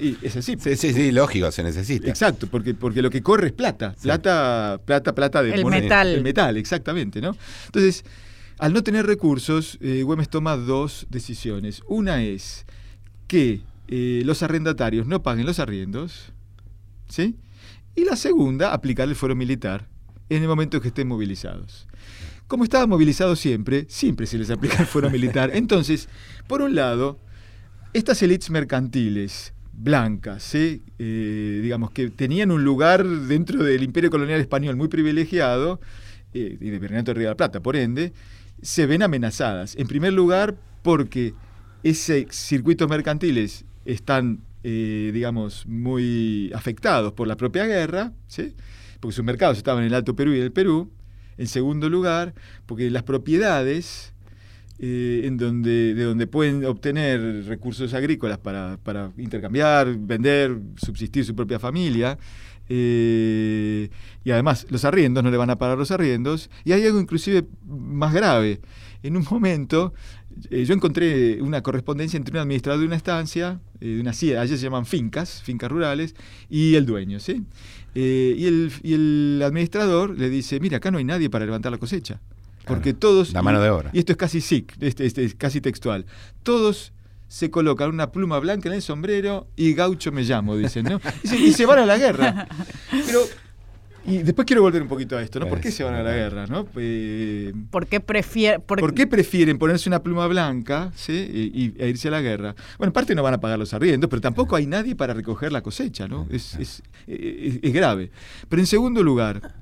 Speaker 3: y es así.
Speaker 1: Sí, sí, sí, lógico, se necesita.
Speaker 3: Exacto, porque, porque lo que corre es plata. Plata, plata, plata de
Speaker 2: el metal.
Speaker 3: El metal, exactamente, ¿no? Entonces, al no tener recursos, eh, Güemes toma dos decisiones. Una es que eh, los arrendatarios no paguen los arriendos, ¿sí? Y la segunda, aplicar el fuero militar en el momento que estén movilizados. Como estaban movilizados siempre, siempre se les aplica el fuero militar. [laughs] Entonces, por un lado, estas élites mercantiles blancas, ¿sí? Eh, digamos que tenían un lugar dentro del imperio colonial español muy privilegiado, eh, y de de Río de la Plata, por ende, se ven amenazadas. En primer lugar, porque esos circuitos mercantiles están, eh, digamos, muy afectados por la propia guerra, ¿sí? Porque sus mercados estaban en el Alto Perú y en el Perú. En segundo lugar, porque las propiedades eh, en donde, de donde pueden obtener recursos agrícolas para, intercambiar, vender, subsistir su propia familia. Eh, y además los arriendos no le van a pagar los arriendos. Y hay algo inclusive más grave. En un momento eh, yo encontré una correspondencia entre un administrador de una estancia, de una sierra, allí se llaman fincas, fincas rurales, y el dueño. ¿sí? Eh, y, el, y, el, administrador le dice, mira, acá no hay nadie para levantar la cosecha. Porque todos...
Speaker 1: La mano de obra.
Speaker 3: Y esto es casi SIC, este, este, es casi textual. Todos se colocan una pluma blanca en el sombrero y gaucho me llamo, dicen, ¿no? Y se, van a la guerra. [laughs] Pero y después quiero volver un poquito a esto, ¿no? ¿Por qué se van a la guerra, no?
Speaker 2: Eh, ¿Por, qué prefieren,
Speaker 3: por... qué prefieren ponerse una pluma blanca ¿sí? y, e irse a la guerra? Bueno, en parte no van a pagar los arriendos, pero tampoco hay nadie para recoger la cosecha, ¿no? Es, es, es, grave. Pero en segundo lugar,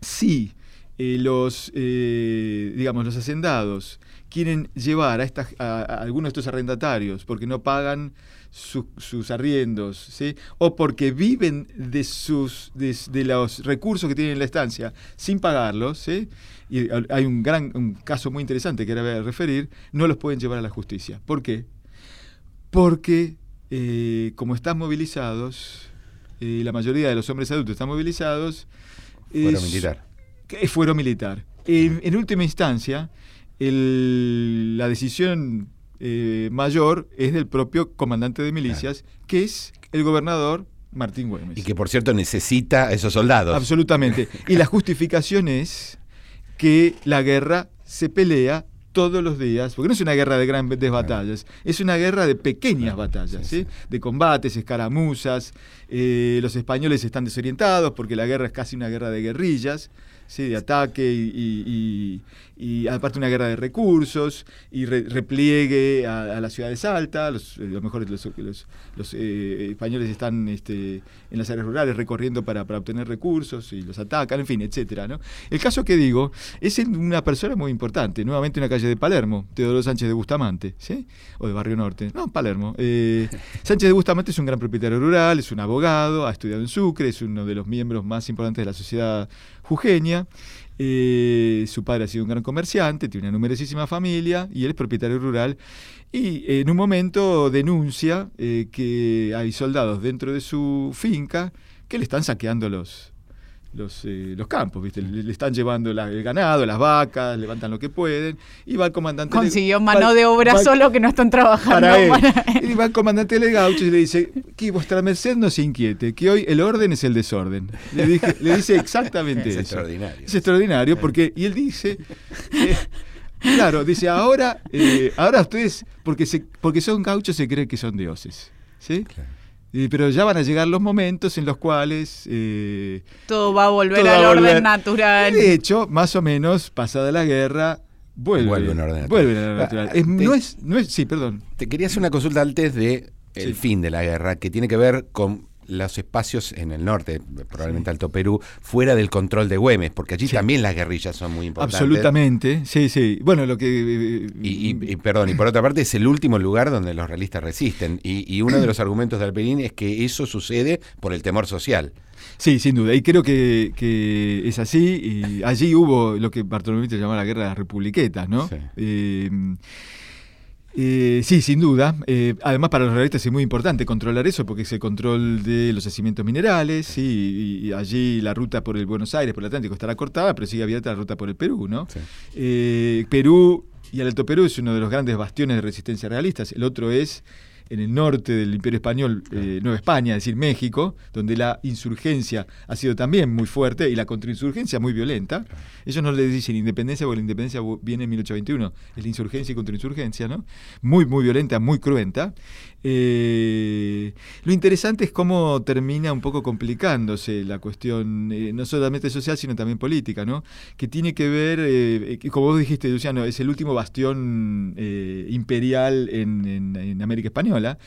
Speaker 3: si eh, los, eh, digamos, los hacendados quieren llevar a, estas, a algunos de estos arrendatarios porque no pagan sus arriendos, ¿sí? o porque viven de, sus, de, los recursos que tienen en la estancia sin pagarlos, ¿sí? y hay un, gran, un caso muy interesante que era referir, no los pueden llevar a la justicia. ¿Por qué? Porque eh, como están movilizados, y la mayoría de los hombres adultos están movilizados.
Speaker 1: Fuero militar.
Speaker 3: que fuero militar. En, en última instancia, el- la decisión eh, mayor es del propio comandante de milicias, que es el gobernador Martín Güemes.
Speaker 1: Y que por cierto necesita a esos soldados.
Speaker 3: Absolutamente. [laughs] Y la justificación es que la guerra se pelea todos los días, porque no es una guerra de grandes batallas, es una guerra de pequeñas batallas, de combates, escaramuzas, eh, los españoles están desorientados porque la guerra es casi una guerra de guerrillas, ¿sí? de ataque y, y- y- y aparte una guerra de recursos y re- repliegue a, a las ciudades altas, los, eh, a lo mejor los, los- los, eh, españoles están este, en las áreas rurales recorriendo para, para obtener recursos y los atacan, en fin, etcétera, ¿no? El caso que digo es en una persona muy importante, nuevamente una calle de Palermo, Teodoro Sánchez de Bustamante, ¿sí? O de Barrio Norte, no, Palermo. Eh, [laughs] Sánchez de Bustamante es un gran propietario rural, es un abogado, ha estudiado en Sucre, es uno de los miembros más importantes de la sociedad jujeña. Eh, su padre ha sido un gran comerciante, tiene una numerosísima familia y él es propietario rural. Y en un momento denuncia eh, que hay soldados dentro de su finca que le están saqueando los, los, eh, los campos, ¿viste? Le, le están llevando la- el ganado, las vacas, levantan lo que pueden. Y va el comandante.
Speaker 2: Consiguió
Speaker 3: va-
Speaker 2: mano de obra
Speaker 3: va-
Speaker 2: solo que no están trabajando
Speaker 3: para él.
Speaker 2: para él.
Speaker 3: Y va el comandante de gauchos y le dice, que vuestra merced no se inquiete, que hoy el orden es el desorden. Le, dije- le dice exactamente
Speaker 1: Es
Speaker 3: eso.
Speaker 1: extraordinario.
Speaker 3: Es extraordinario porque, y él dice, eh, claro, dice, ahora, eh, ahora ustedes, porque, se, porque son gauchos, se creen que son dioses. ¿Sí?
Speaker 1: Claro.
Speaker 3: Y- pero ya van a llegar los momentos en los cuales eh,
Speaker 2: Todo va a volver al
Speaker 3: volver.
Speaker 2: orden natural.
Speaker 3: de hecho, más o menos, pasada la guerra, vuelve.
Speaker 1: Vuelve un orden natural.
Speaker 3: Vuelve al orden natural.
Speaker 1: Ah,
Speaker 3: Es-
Speaker 1: te-
Speaker 3: no, es, no es, sí, perdón.
Speaker 1: Te quería hacer una consulta antes de el
Speaker 3: Sí.
Speaker 1: fin de la guerra, que tiene que ver con los espacios en el norte, probablemente Alto Perú, fuera del control de Güemes, porque allí
Speaker 3: Sí.
Speaker 1: también las guerrillas son muy importantes.
Speaker 3: Absolutamente, sí, sí. Bueno, lo que... eh,
Speaker 1: Y, y- y, perdón, y por otra parte es el último lugar donde los realistas resisten. Y, y uno de los [clears throat] argumentos de Alperín es que eso sucede por el temor social.
Speaker 3: Sí, sin duda. Y creo que, que es así. Y allí hubo lo que Bartolomé te llamaba la guerra de las republiquetas, ¿no?
Speaker 1: Sí.
Speaker 3: Eh, eh, sí, sin duda. Eh, además, para los realistas es muy importante controlar eso, porque es el control de los yacimientos minerales, sí, y, allí la ruta por el Buenos Aires, por el Atlántico, estará cortada, pero sigue abierta la ruta por el Perú, ¿no?
Speaker 1: Sí.
Speaker 3: Eh, Perú y el Alto Perú es uno de los grandes bastiones de resistencia realistas. El otro es en el norte del Imperio Español, eh, Nueva España, es decir, México, donde la insurgencia ha sido también muy fuerte y la contrainsurgencia muy violenta. Ellos no le dicen independencia porque la independencia viene en 1821, es la insurgencia y contrainsurgencia, ¿no? Muy, muy violenta, muy cruenta. Eh, lo interesante es cómo termina un poco complicándose la cuestión, eh, no solamente social, sino también política, ¿no? Que tiene que ver, eh, como vos dijiste, Luciano, es el último bastión imperial en, América Española,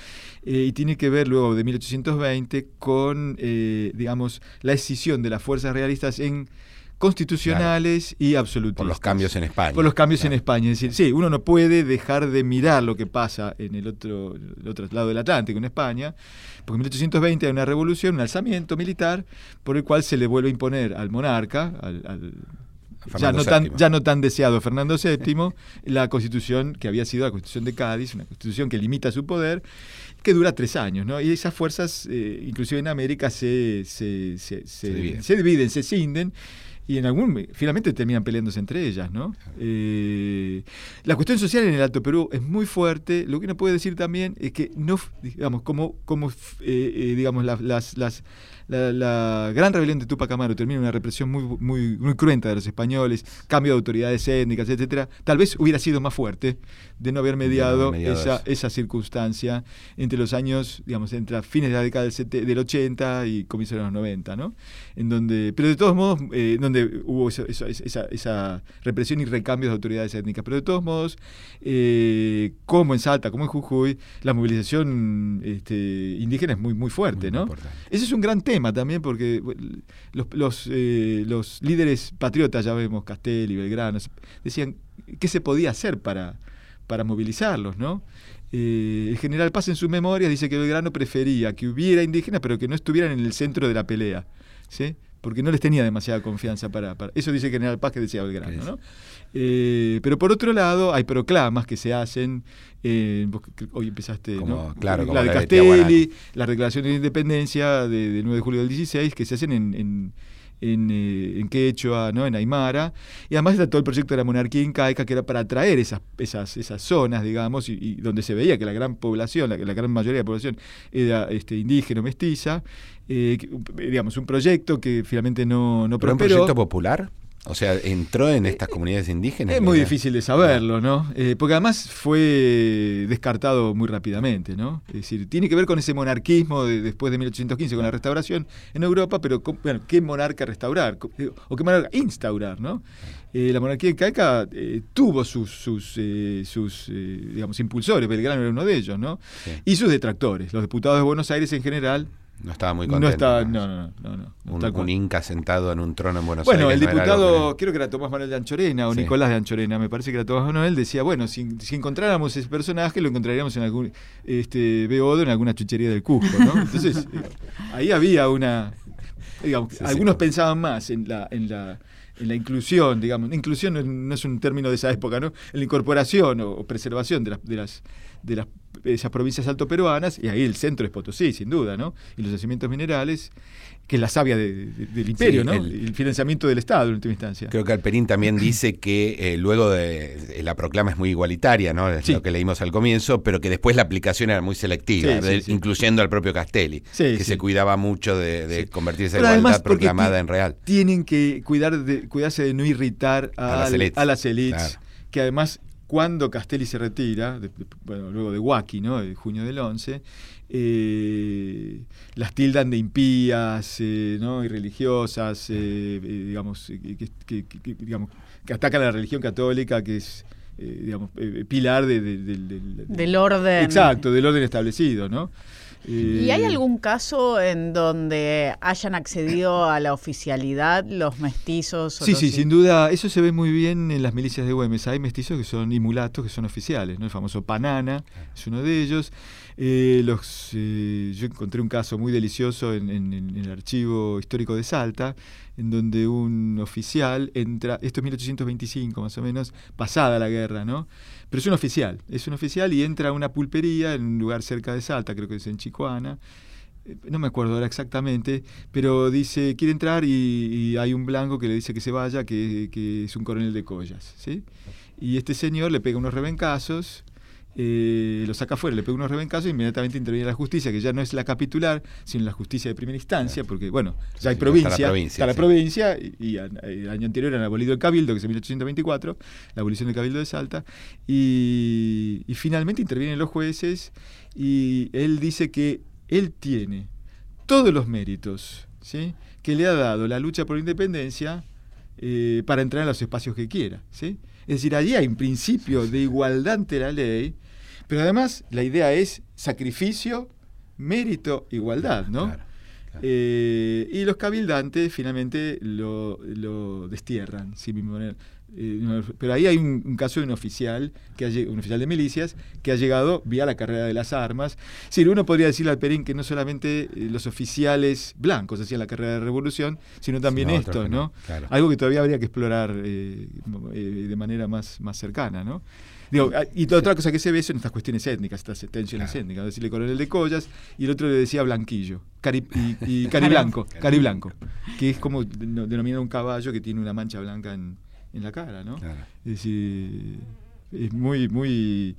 Speaker 3: y tiene que ver luego de 1820 con, digamos, la escisión de las fuerzas realistas en constitucionales y absolutistas.
Speaker 1: Por los cambios en España.
Speaker 3: Por los cambios en
Speaker 1: Claro.
Speaker 3: España. Es decir, sí, uno no puede dejar de mirar lo que pasa en el otro, el otro lado del Atlántico, en España, porque en 1820 hay una revolución, un alzamiento militar, por el cual se le vuelve a imponer al monarca, al, al- ya, no tan, ya no tan deseado Fernando VII, [laughs] la constitución que había sido la constitución de Cádiz, una constitución que limita su poder, que dura tres años, ¿no? Y esas fuerzas, eh, inclusive en América, se, se, se- se-
Speaker 1: dividen.
Speaker 3: se dividen, se cinden y en algún finalmente terminan peleándose entre ellas, ¿no? Eh, la cuestión social en el Alto Perú es muy fuerte. Lo que uno puede decir también es que no, digamos, como, como eh, eh, digamos, las, las, las- la, la gran rebelión de Tupac Amaru termina en una represión muy, muy, muy cruenta de los españoles, cambio de autoridades étnicas, etcétera. Tal vez hubiera sido más fuerte de no haber mediado, esa, esa circunstancia entre los años, digamos, entre fines de la década del, sete- del 80 y comienzos de los 90, ¿no? En donde, pero de todos modos, eh, donde hubo eso- eso- esa, esa represión y recambios de autoridades étnicas. Pero de todos modos, eh, como en Salta, como en Jujuy, la movilización este, indígena es muy, muy fuerte,
Speaker 1: Muy
Speaker 3: ¿no?
Speaker 1: importante.
Speaker 3: Ese es un gran tema también porque los, los, eh, los líderes patriotas, ya vemos Castelli, Belgrano, se- decían qué se podía hacer para, para movilizarlos, ¿no? Eh, el general Paz en sus memorias dice que Belgrano prefería que hubiera indígenas pero que no estuvieran en el centro de la pelea, ¿sí? Porque no les tenía demasiada confianza para... eso dice General Paz que decía Belgrano, ¿no? Eh, pero por otro lado, hay proclamas que se hacen, eh, hoy empezaste,
Speaker 1: como,
Speaker 3: ¿no?
Speaker 1: Claro,
Speaker 3: la de Castelli, la declaración de independencia de, 9 de julio del 16, que se hacen en en, eh, en Quechua, ¿no? en Aymara, y además está todo el proyecto de la monarquía incaica que era para atraer esas, esas, esas zonas, digamos, y, donde se veía que la gran población, la, la gran mayoría de la población era este, indígena o mestiza, eh, digamos, un proyecto que finalmente no, no
Speaker 1: ¿Pero un proyecto popular? O sea, entró en estas comunidades indígenas.
Speaker 3: Es muy difícil de saberlo, ¿no? Eh, porque además fue descartado muy rápidamente, ¿no? Es decir, tiene que ver con ese monarquismo de, después de 1815, con la restauración en Europa, pero bueno, ¿qué monarca restaurar? Eh, ¿O qué monarca instaurar, ¿no? Eh, la monarquía incaica tuvo sus, sus, sus digamos, impulsores, Belgrano era uno de ellos, ¿no? Y sus detractores. Los diputados de Buenos Aires en general
Speaker 1: no estaba muy contento.
Speaker 3: No estaba, no, no, no.
Speaker 1: no, un, inca sentado en un trono en Buenos
Speaker 3: Aires.
Speaker 1: Bueno,
Speaker 3: el diputado, creo que era Tomás Manuel de Anchorena o Nicolás de Anchorena, me parece que era Tomás Manuel, decía, bueno, si, si encontráramos ese personaje, lo encontraríamos en algún este, beodo, en alguna chuchería del Cusco, ¿no? Entonces, eh, ahí había una. Digamos, algunos pensaban más en la, en la en la inclusión, digamos, inclusión no es un término de esa época, ¿no? En la incorporación o, preservación de las, de las, de las esas provincias altoperuanas, y ahí el centro es Potosí, sin duda, ¿no? Y los yacimientos minerales, que es la savia del imperio, ¿no? El, financiamiento del Estado, en última instancia.
Speaker 1: Creo que Alperín también dice que eh, luego de la proclama es muy igualitaria, ¿no? Es lo que leímos al comienzo, pero que después la aplicación era muy selectiva, incluyendo al propio Castelli, que se cuidaba mucho de, convertir esa igualdad proclamada en real.
Speaker 3: Tienen que cuidar de, cuidarse de no irritar a, las élites, que además cuando Castelli se retira, bueno, luego de Huaki, ¿no? de junio del 11, eh, las tildan de impías eh, ¿no? y religiosas, eh, digamos, que, digamos, que atacan a la religión católica, que es digamos, pilar
Speaker 2: del orden.
Speaker 3: Exacto, del orden establecido, ¿no?
Speaker 2: ¿Y hay algún caso en donde hayan accedido a la oficialidad los mestizos?
Speaker 3: sí, sí, sin duda. Eso se ve muy bien en las milicias de Güemes. Hay mestizos que son y mulatos que son oficiales. ¿no? El famoso Panana es uno de ellos. Eh, los, eh, yo encontré un caso muy delicioso en, el archivo histórico de Salta, en donde un oficial entra, esto es 1825 más o menos, pasada la guerra, ¿no? Pero es un oficial, es un oficial y entra a una pulpería en un lugar cerca de Salta, creo que es en Chicoana, eh, no me acuerdo ahora exactamente, pero dice, quiere entrar y, hay un blanco que le dice que se vaya, que, que es un coronel de collas, ¿sí? Y este señor le pega unos rebencazos, eh, lo saca afuera, le pega unos rebencazos y inmediatamente interviene la justicia, que ya no es la capitular, sino la justicia de primera instancia, porque, bueno, ya hay provincia, está la provincia, y, el año anterior han abolido el cabildo, que es en 1824, la abolición del cabildo de Salta, y, finalmente intervienen los jueces, y él dice que él tiene todos los méritos ¿sí? que le ha dado la lucha por la independencia eh, para entrar en los espacios que quiera. ¿sí? Es decir, allí hay un principio de igualdad ante la ley pero además la idea es sacrificio, mérito, igualdad, ¿no? Eh, y los cabildantes finalmente lo, destierran, eh, pero ahí hay un, caso de un oficial, que un oficial de milicias, que ha llegado vía la carrera de las armas. Sí, uno podría decirle al Perín que no solamente eh, los oficiales blancos hacían la carrera de revolución, sino también estos, ¿no? Algo que todavía habría que explorar de manera más, más cercana, ¿no? Ah, y otra cosa que se ve son estas cuestiones étnicas, estas tensiones étnicas. Decirle coronel de collas y el otro le decía blanquillo. Cari, y, [laughs] cari blanco, cari blanco, que es como denominar un caballo que tiene una mancha blanca en, en la cara, ¿no? Es decir, es muy, muy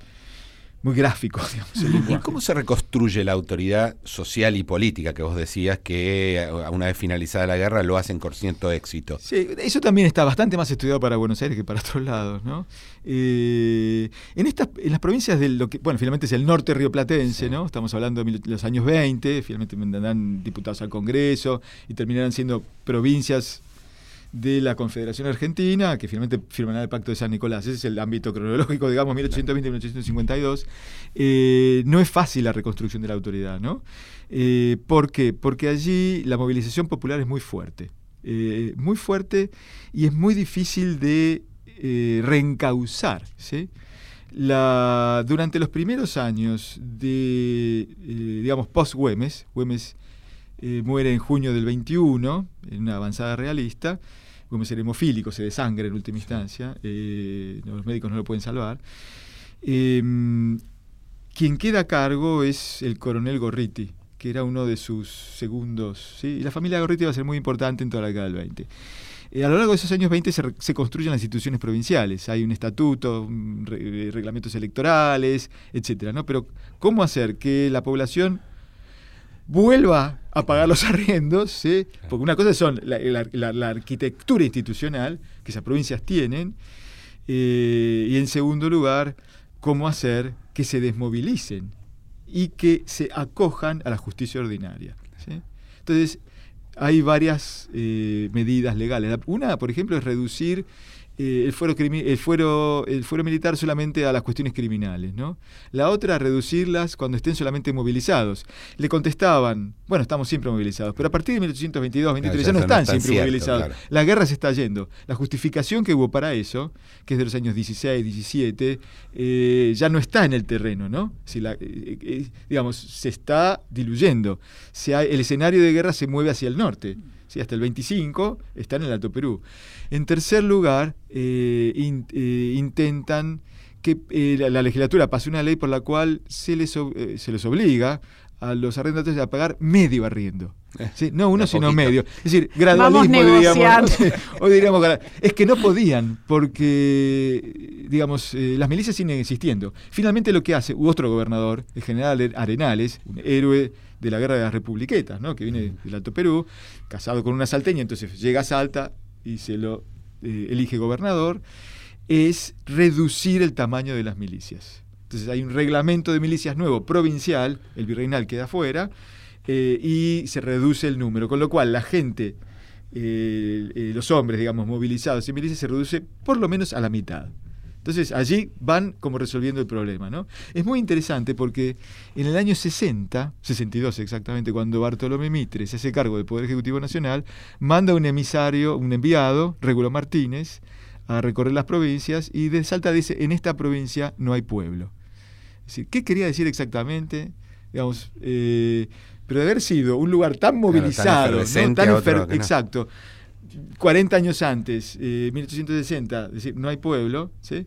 Speaker 3: muy gráfico. [laughs]
Speaker 1: Digamos, ¿Y cómo se reconstruye la autoridad social y política que vos decías que eh, una vez finalizada la guerra lo hacen con cierto éxito?
Speaker 3: Sí, eso también está bastante más estudiado para Buenos Aires que para otros lados. ¿no? Eh, en, estas, en las provincias del, lo que, bueno, finalmente es el norte rioplatense, ¿no? estamos hablando de los años 20, finalmente mandarán diputados al Congreso y terminarán siendo provincias de la Confederación Argentina, que finalmente firmará el Pacto de San Nicolás. Ese es el ámbito cronológico, digamos, 1820-1852. Eh, no es fácil la reconstrucción de la autoridad, ¿no? Eh, ¿Por qué? Porque allí la movilización popular es muy fuerte. Eh, muy fuerte y es muy difícil de reencauzar, ¿sí? Durante los primeros años de, digamos, post-Güemes, Güemes eh, muere en junio del 21, en una avanzada realista, como ser hemofílico, se desangre en última instancia, eh, los médicos no lo pueden salvar. Em, quien queda a cargo es el coronel Gorriti, que era uno de sus segundos. ¿sí? Y la familia Gorriti va a ser muy importante en toda la década del 20. Eh, a lo largo de esos años 20 se, construyen las instituciones provinciales. Hay un estatuto, eh, reglamentos electorales, etcétera, ¿no? Pero, ¿cómo hacer que la población vuelva a pagar los arriendos? ¿sí? Porque una cosa son la, arquitectura institucional que esas provincias tienen, eh, y en segundo lugar, cómo hacer que se desmovilicen y que se acojan a la justicia ordinaria. Entonces, hay varias eh, medidas legales. Una, por ejemplo, es reducir eh, el, fuero el, fuero, el fuero militar solamente a las cuestiones criminales. ¿no? La otra, reducirlas cuando estén solamente movilizados. Le contestaban, bueno, estamos siempre movilizados, pero a partir de 1822, 1823 ya, no están siempre movilizados. La guerra se está yendo. La justificación que hubo para eso, que es de los años 16, 17, eh, ya no está en el terreno, ¿no? Si la, eh, digamos, se está diluyendo. el escenario de guerra se mueve hacia el norte hasta el 25 están en el Alto Perú. En tercer lugar, eh, eh, intentan que eh, la, legislatura pase una ley por la cual se les, se les obliga a los arrendatarios a pagar medio arriendo. No uno, sino medio. Es decir, gradualismo, diríamos. [laughs] Hoy diríamos, es que no podían, porque, digamos, las milicias siguen existiendo. Finalmente lo que hace otro gobernador, el general Arenales, un héroe de la guerra de las republiquetas, ¿no? que viene del Alto Perú, casado con una salteña, entonces llega a Salta y se lo eh, elige gobernador, es reducir el tamaño de las milicias. Entonces hay un reglamento de milicias nuevo, provincial, el virreinal queda fuera, eh, y se reduce el número, con lo cual la gente, eh, los hombres, digamos, movilizados en milicias se reduce por lo menos a la mitad. Entonces allí van como resolviendo el problema. ¿no? Es muy interesante porque en el año 60, 62 exactamente, cuando Bartolomé Mitre se hace cargo del Poder Ejecutivo Nacional, manda un emisario, un enviado, Regulo Martínez, a recorrer las provincias y de Salta dice, en esta provincia no hay pueblo. Es decir, ¿qué quería decir exactamente? Digamos, eh, pero de haber sido un lugar tan movilizado, tan, exacto, 40 años antes, 1860, eh, es decir, no hay pueblo, ¿sí?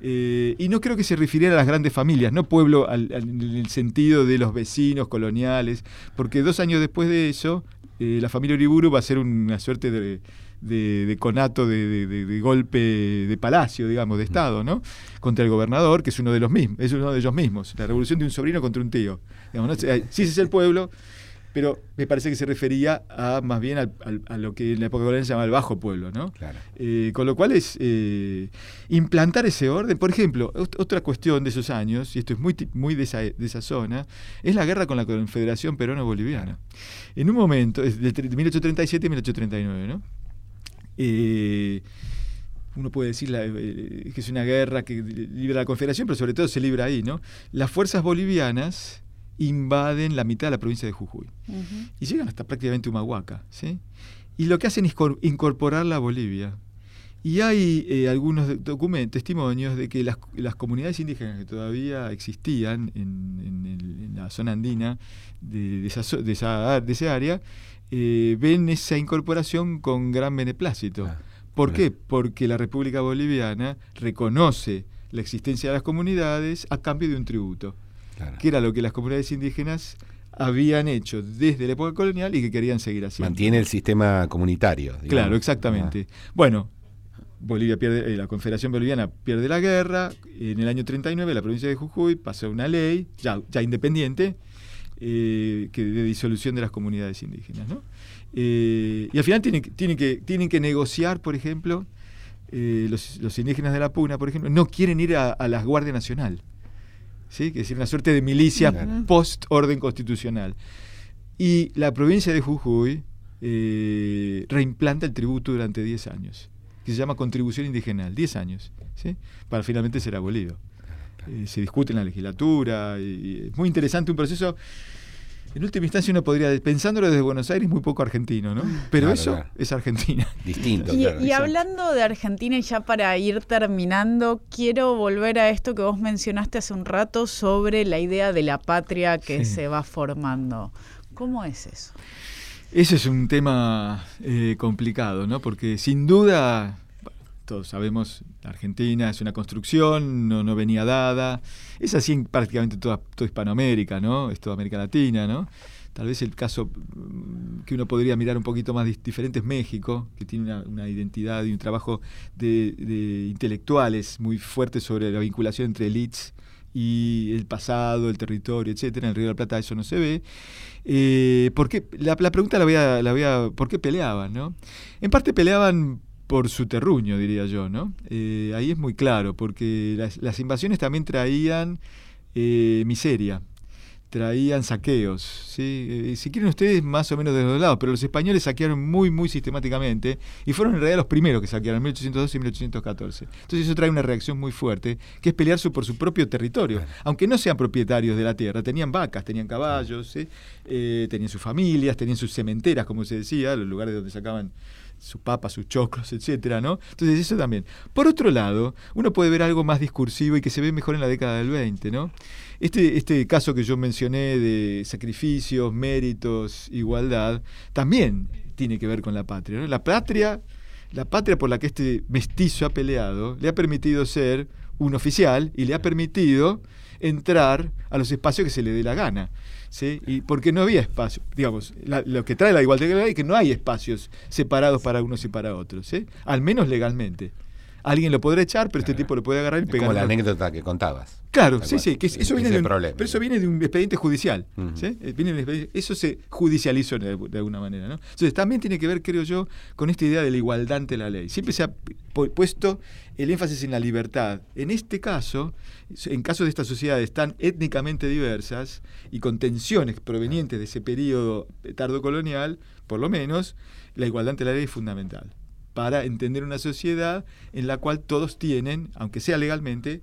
Speaker 3: Eh, y no creo que se refiriera a las grandes familias, no pueblo en el sentido de los vecinos coloniales, porque dos años después de eso, eh, la familia Uriburu va a ser una suerte de, conato, de, golpe de palacio, digamos, de Estado, ¿no? Contra el gobernador, que es uno de los mismos, es uno de ellos mismos, la revolución de un sobrino contra un tío. Digamos, ¿no? Si ese es el pueblo, pero me parece que se refería a más bien a lo que en la época colonial se llama el bajo pueblo, ¿no? Eh, con lo cual es eh, implantar ese orden. Por ejemplo, otra cuestión de esos años, y esto es muy, muy de, esa, de esa zona, es la guerra con la Confederación Peruano-Boliviana. En un momento, de 1837 y 1839, ¿no? Eh, uno puede decir que es una guerra que libra la Confederación, pero sobre todo se libra ahí, ¿no? Las fuerzas bolivianas invaden la mitad de la provincia de Jujuy y llegan hasta prácticamente Humahuaca. ¿sí? Y lo que hacen es incorporarla a Bolivia. Y hay eh, algunos documentos, testimonios de que las, comunidades indígenas que todavía existían en, la zona andina de, esa, de, esa, de ese área eh, ven esa incorporación con gran beneplácito. Ah, ¿Por qué? Porque la República Boliviana reconoce la existencia de las comunidades a cambio de un tributo que era lo que las comunidades indígenas habían hecho desde la época colonial y que querían seguir haciendo.
Speaker 1: Mantiene el sistema comunitario.
Speaker 3: Claro, exactamente. Bueno, Bolivia pierde, eh, la Confederación Boliviana pierde la guerra. En el año 39 la provincia de Jujuy pasó una ley, ya, ya independiente, eh, que de disolución de las comunidades indígenas. ¿no? Eh, y al final tienen, tienen, que, tienen que negociar, por ejemplo, los, indígenas de la Puna, por ejemplo, no quieren ir a, a la Guardia Nacional. ¿Sí? que es decir, una suerte de milicia post-orden constitucional. Y la provincia de Jujuy eh, reimplanta el tributo durante 10 años, que se llama contribución indigenal, 10 años, ¿sí? para finalmente ser abolido. Eh, se discute en la legislatura, y, es muy interesante un proceso en última instancia uno podría, pensándolo desde Buenos Aires, muy poco argentino, ¿no? Pero eso es Argentina.
Speaker 1: Distinto.
Speaker 2: Y, hablando de Argentina, y ya para ir terminando, quiero volver a esto que vos mencionaste hace un rato sobre la idea de la patria que se va formando. ¿Cómo es eso?
Speaker 3: Ese es un tema eh, complicado, ¿no? Porque sin duda, todos sabemos, la Argentina es una construcción, no, no venía dada. Es así en prácticamente toda, toda Hispanoamérica, ¿no? Es toda América Latina, ¿no? Tal vez el caso mm, que uno podría mirar un poquito más diferente es México, que tiene una, una identidad y un trabajo de, intelectuales muy fuerte sobre la vinculación entre elites y el pasado, el territorio, etcétera. En el Río de la Plata eso no se ve. Eh. La, la, pregunta la voy, a, la voy a... ¿Por qué peleaban? ¿no? En parte peleaban por su terruño, diría yo. ¿no? Eh, ahí es muy claro, porque las, las invasiones también traían eh, miseria traían saqueos. ¿sí? Eh, si quieren ustedes, más o menos de los lados, pero los españoles saquearon muy, muy sistemáticamente y fueron en realidad los primeros que saquearon, en 1812 y 1814. Entonces eso trae una reacción muy fuerte, que es pelear por su propio territorio. Aunque no sean propietarios de la tierra, tenían vacas, tenían caballos, ¿sí? eh, tenían sus familias, tenían sus cementeras, como se decía, los lugares donde sacaban sus papas, sus choclos, etcétera, ¿no? Entonces eso también. Por otro lado, uno puede ver algo más discursivo y que se ve mejor en la década del 20, ¿no? Este, este caso que yo mencioné de sacrificios, méritos, igualdad, también tiene que ver con la patria. La patria, la patria por la que este mestizo ha peleado, le ha permitido ser un oficial y le ha permitido entrar a los espacios que se le dé la gana. ¿sí? Y porque no había espacio. Digamos, la, lo que trae la igualdad es que no hay espacios separados para unos y para otros, ¿sí? al menos legalmente. Alguien lo podrá echar, pero este tipo lo puede agarrar y pegar.
Speaker 5: Como la anécdota que contabas.
Speaker 3: Claro, sí, sí, que eso viene de un, pero eso viene de un expediente judicial. Uh -huh. ¿sí? viene de un eso se judicializó de, de, alguna manera. ¿no? Entonces también tiene que ver, creo yo, con esta idea de la igualdad ante la ley. Siempre se ha puesto el énfasis en la libertad. En este caso, en caso de estas sociedades tan étnicamente diversas y con tensiones provenientes de ese periodo tardocolonial, por lo menos, la igualdad ante la ley es fundamental para entender una sociedad en la cual todos tienen, aunque sea legalmente,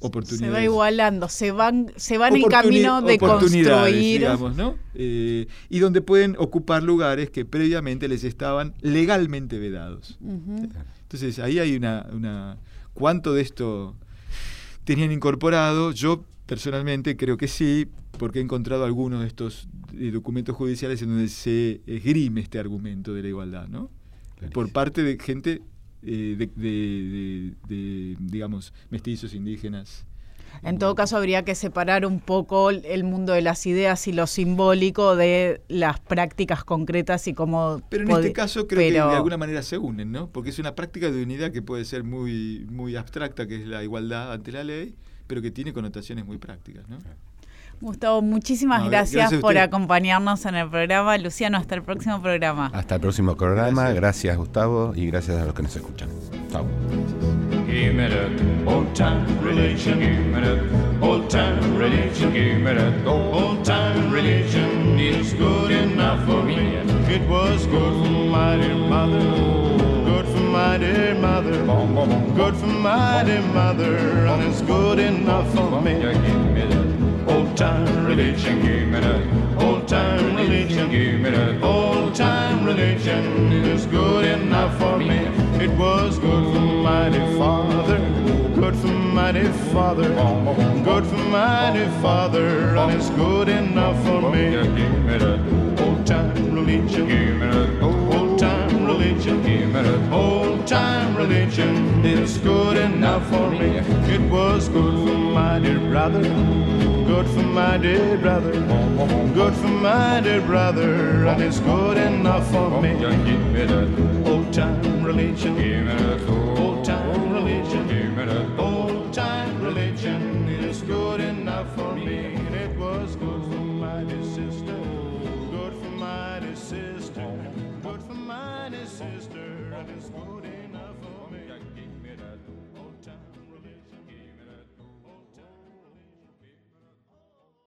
Speaker 3: oportunidades.
Speaker 2: Se va igualando, se van, se van en camino de construir.
Speaker 3: Digamos, ¿no? Eh, y donde pueden ocupar lugares que previamente les estaban legalmente vedados. Uh -huh. Entonces ahí hay una, una... ¿Cuánto de esto tenían incorporado? Yo personalmente creo que sí, porque he encontrado algunos de estos documentos judiciales en donde se esgrime este argumento de la igualdad, ¿no? Por parte de gente eh, de, de, de, digamos, mestizos, indígenas.
Speaker 2: En todo caso, habría que separar un poco el mundo de las ideas y lo simbólico de las prácticas concretas y cómo.
Speaker 3: Pero en este caso creo pero... que de alguna manera se unen, ¿no? Porque es una práctica de unidad que puede ser muy, muy abstracta, que es la igualdad ante la ley, pero que tiene connotaciones muy prácticas, ¿no?
Speaker 2: Gustavo, muchísimas no, gracias, gracias por acompañarnos en el programa. Luciano, hasta el próximo programa.
Speaker 5: Hasta el próximo programa. Gracias, gracias Gustavo, y gracias a los que nos escuchan. Chao. Give me that old time religion, give me that old time religion, give me that old time religion. It's good enough for me. It was good for my dear mother, good for my dear mother, good for my dear mother, and it's good enough for me. Old time religion, give me that old time religion, give me that old time religion. It's good enough for me. It was good for dear father, good for dear father, good for dear father, and it's good enough for me. Give me that old time religion, give me that old religion, give me that old time religion. It's good enough for me. It was good for my dear brother good for my dear brother, good for my dear brother, and it's good enough for me. Give me that old time religion, give me that old time religion, give me that old time religion. It's good enough for me, and it was good.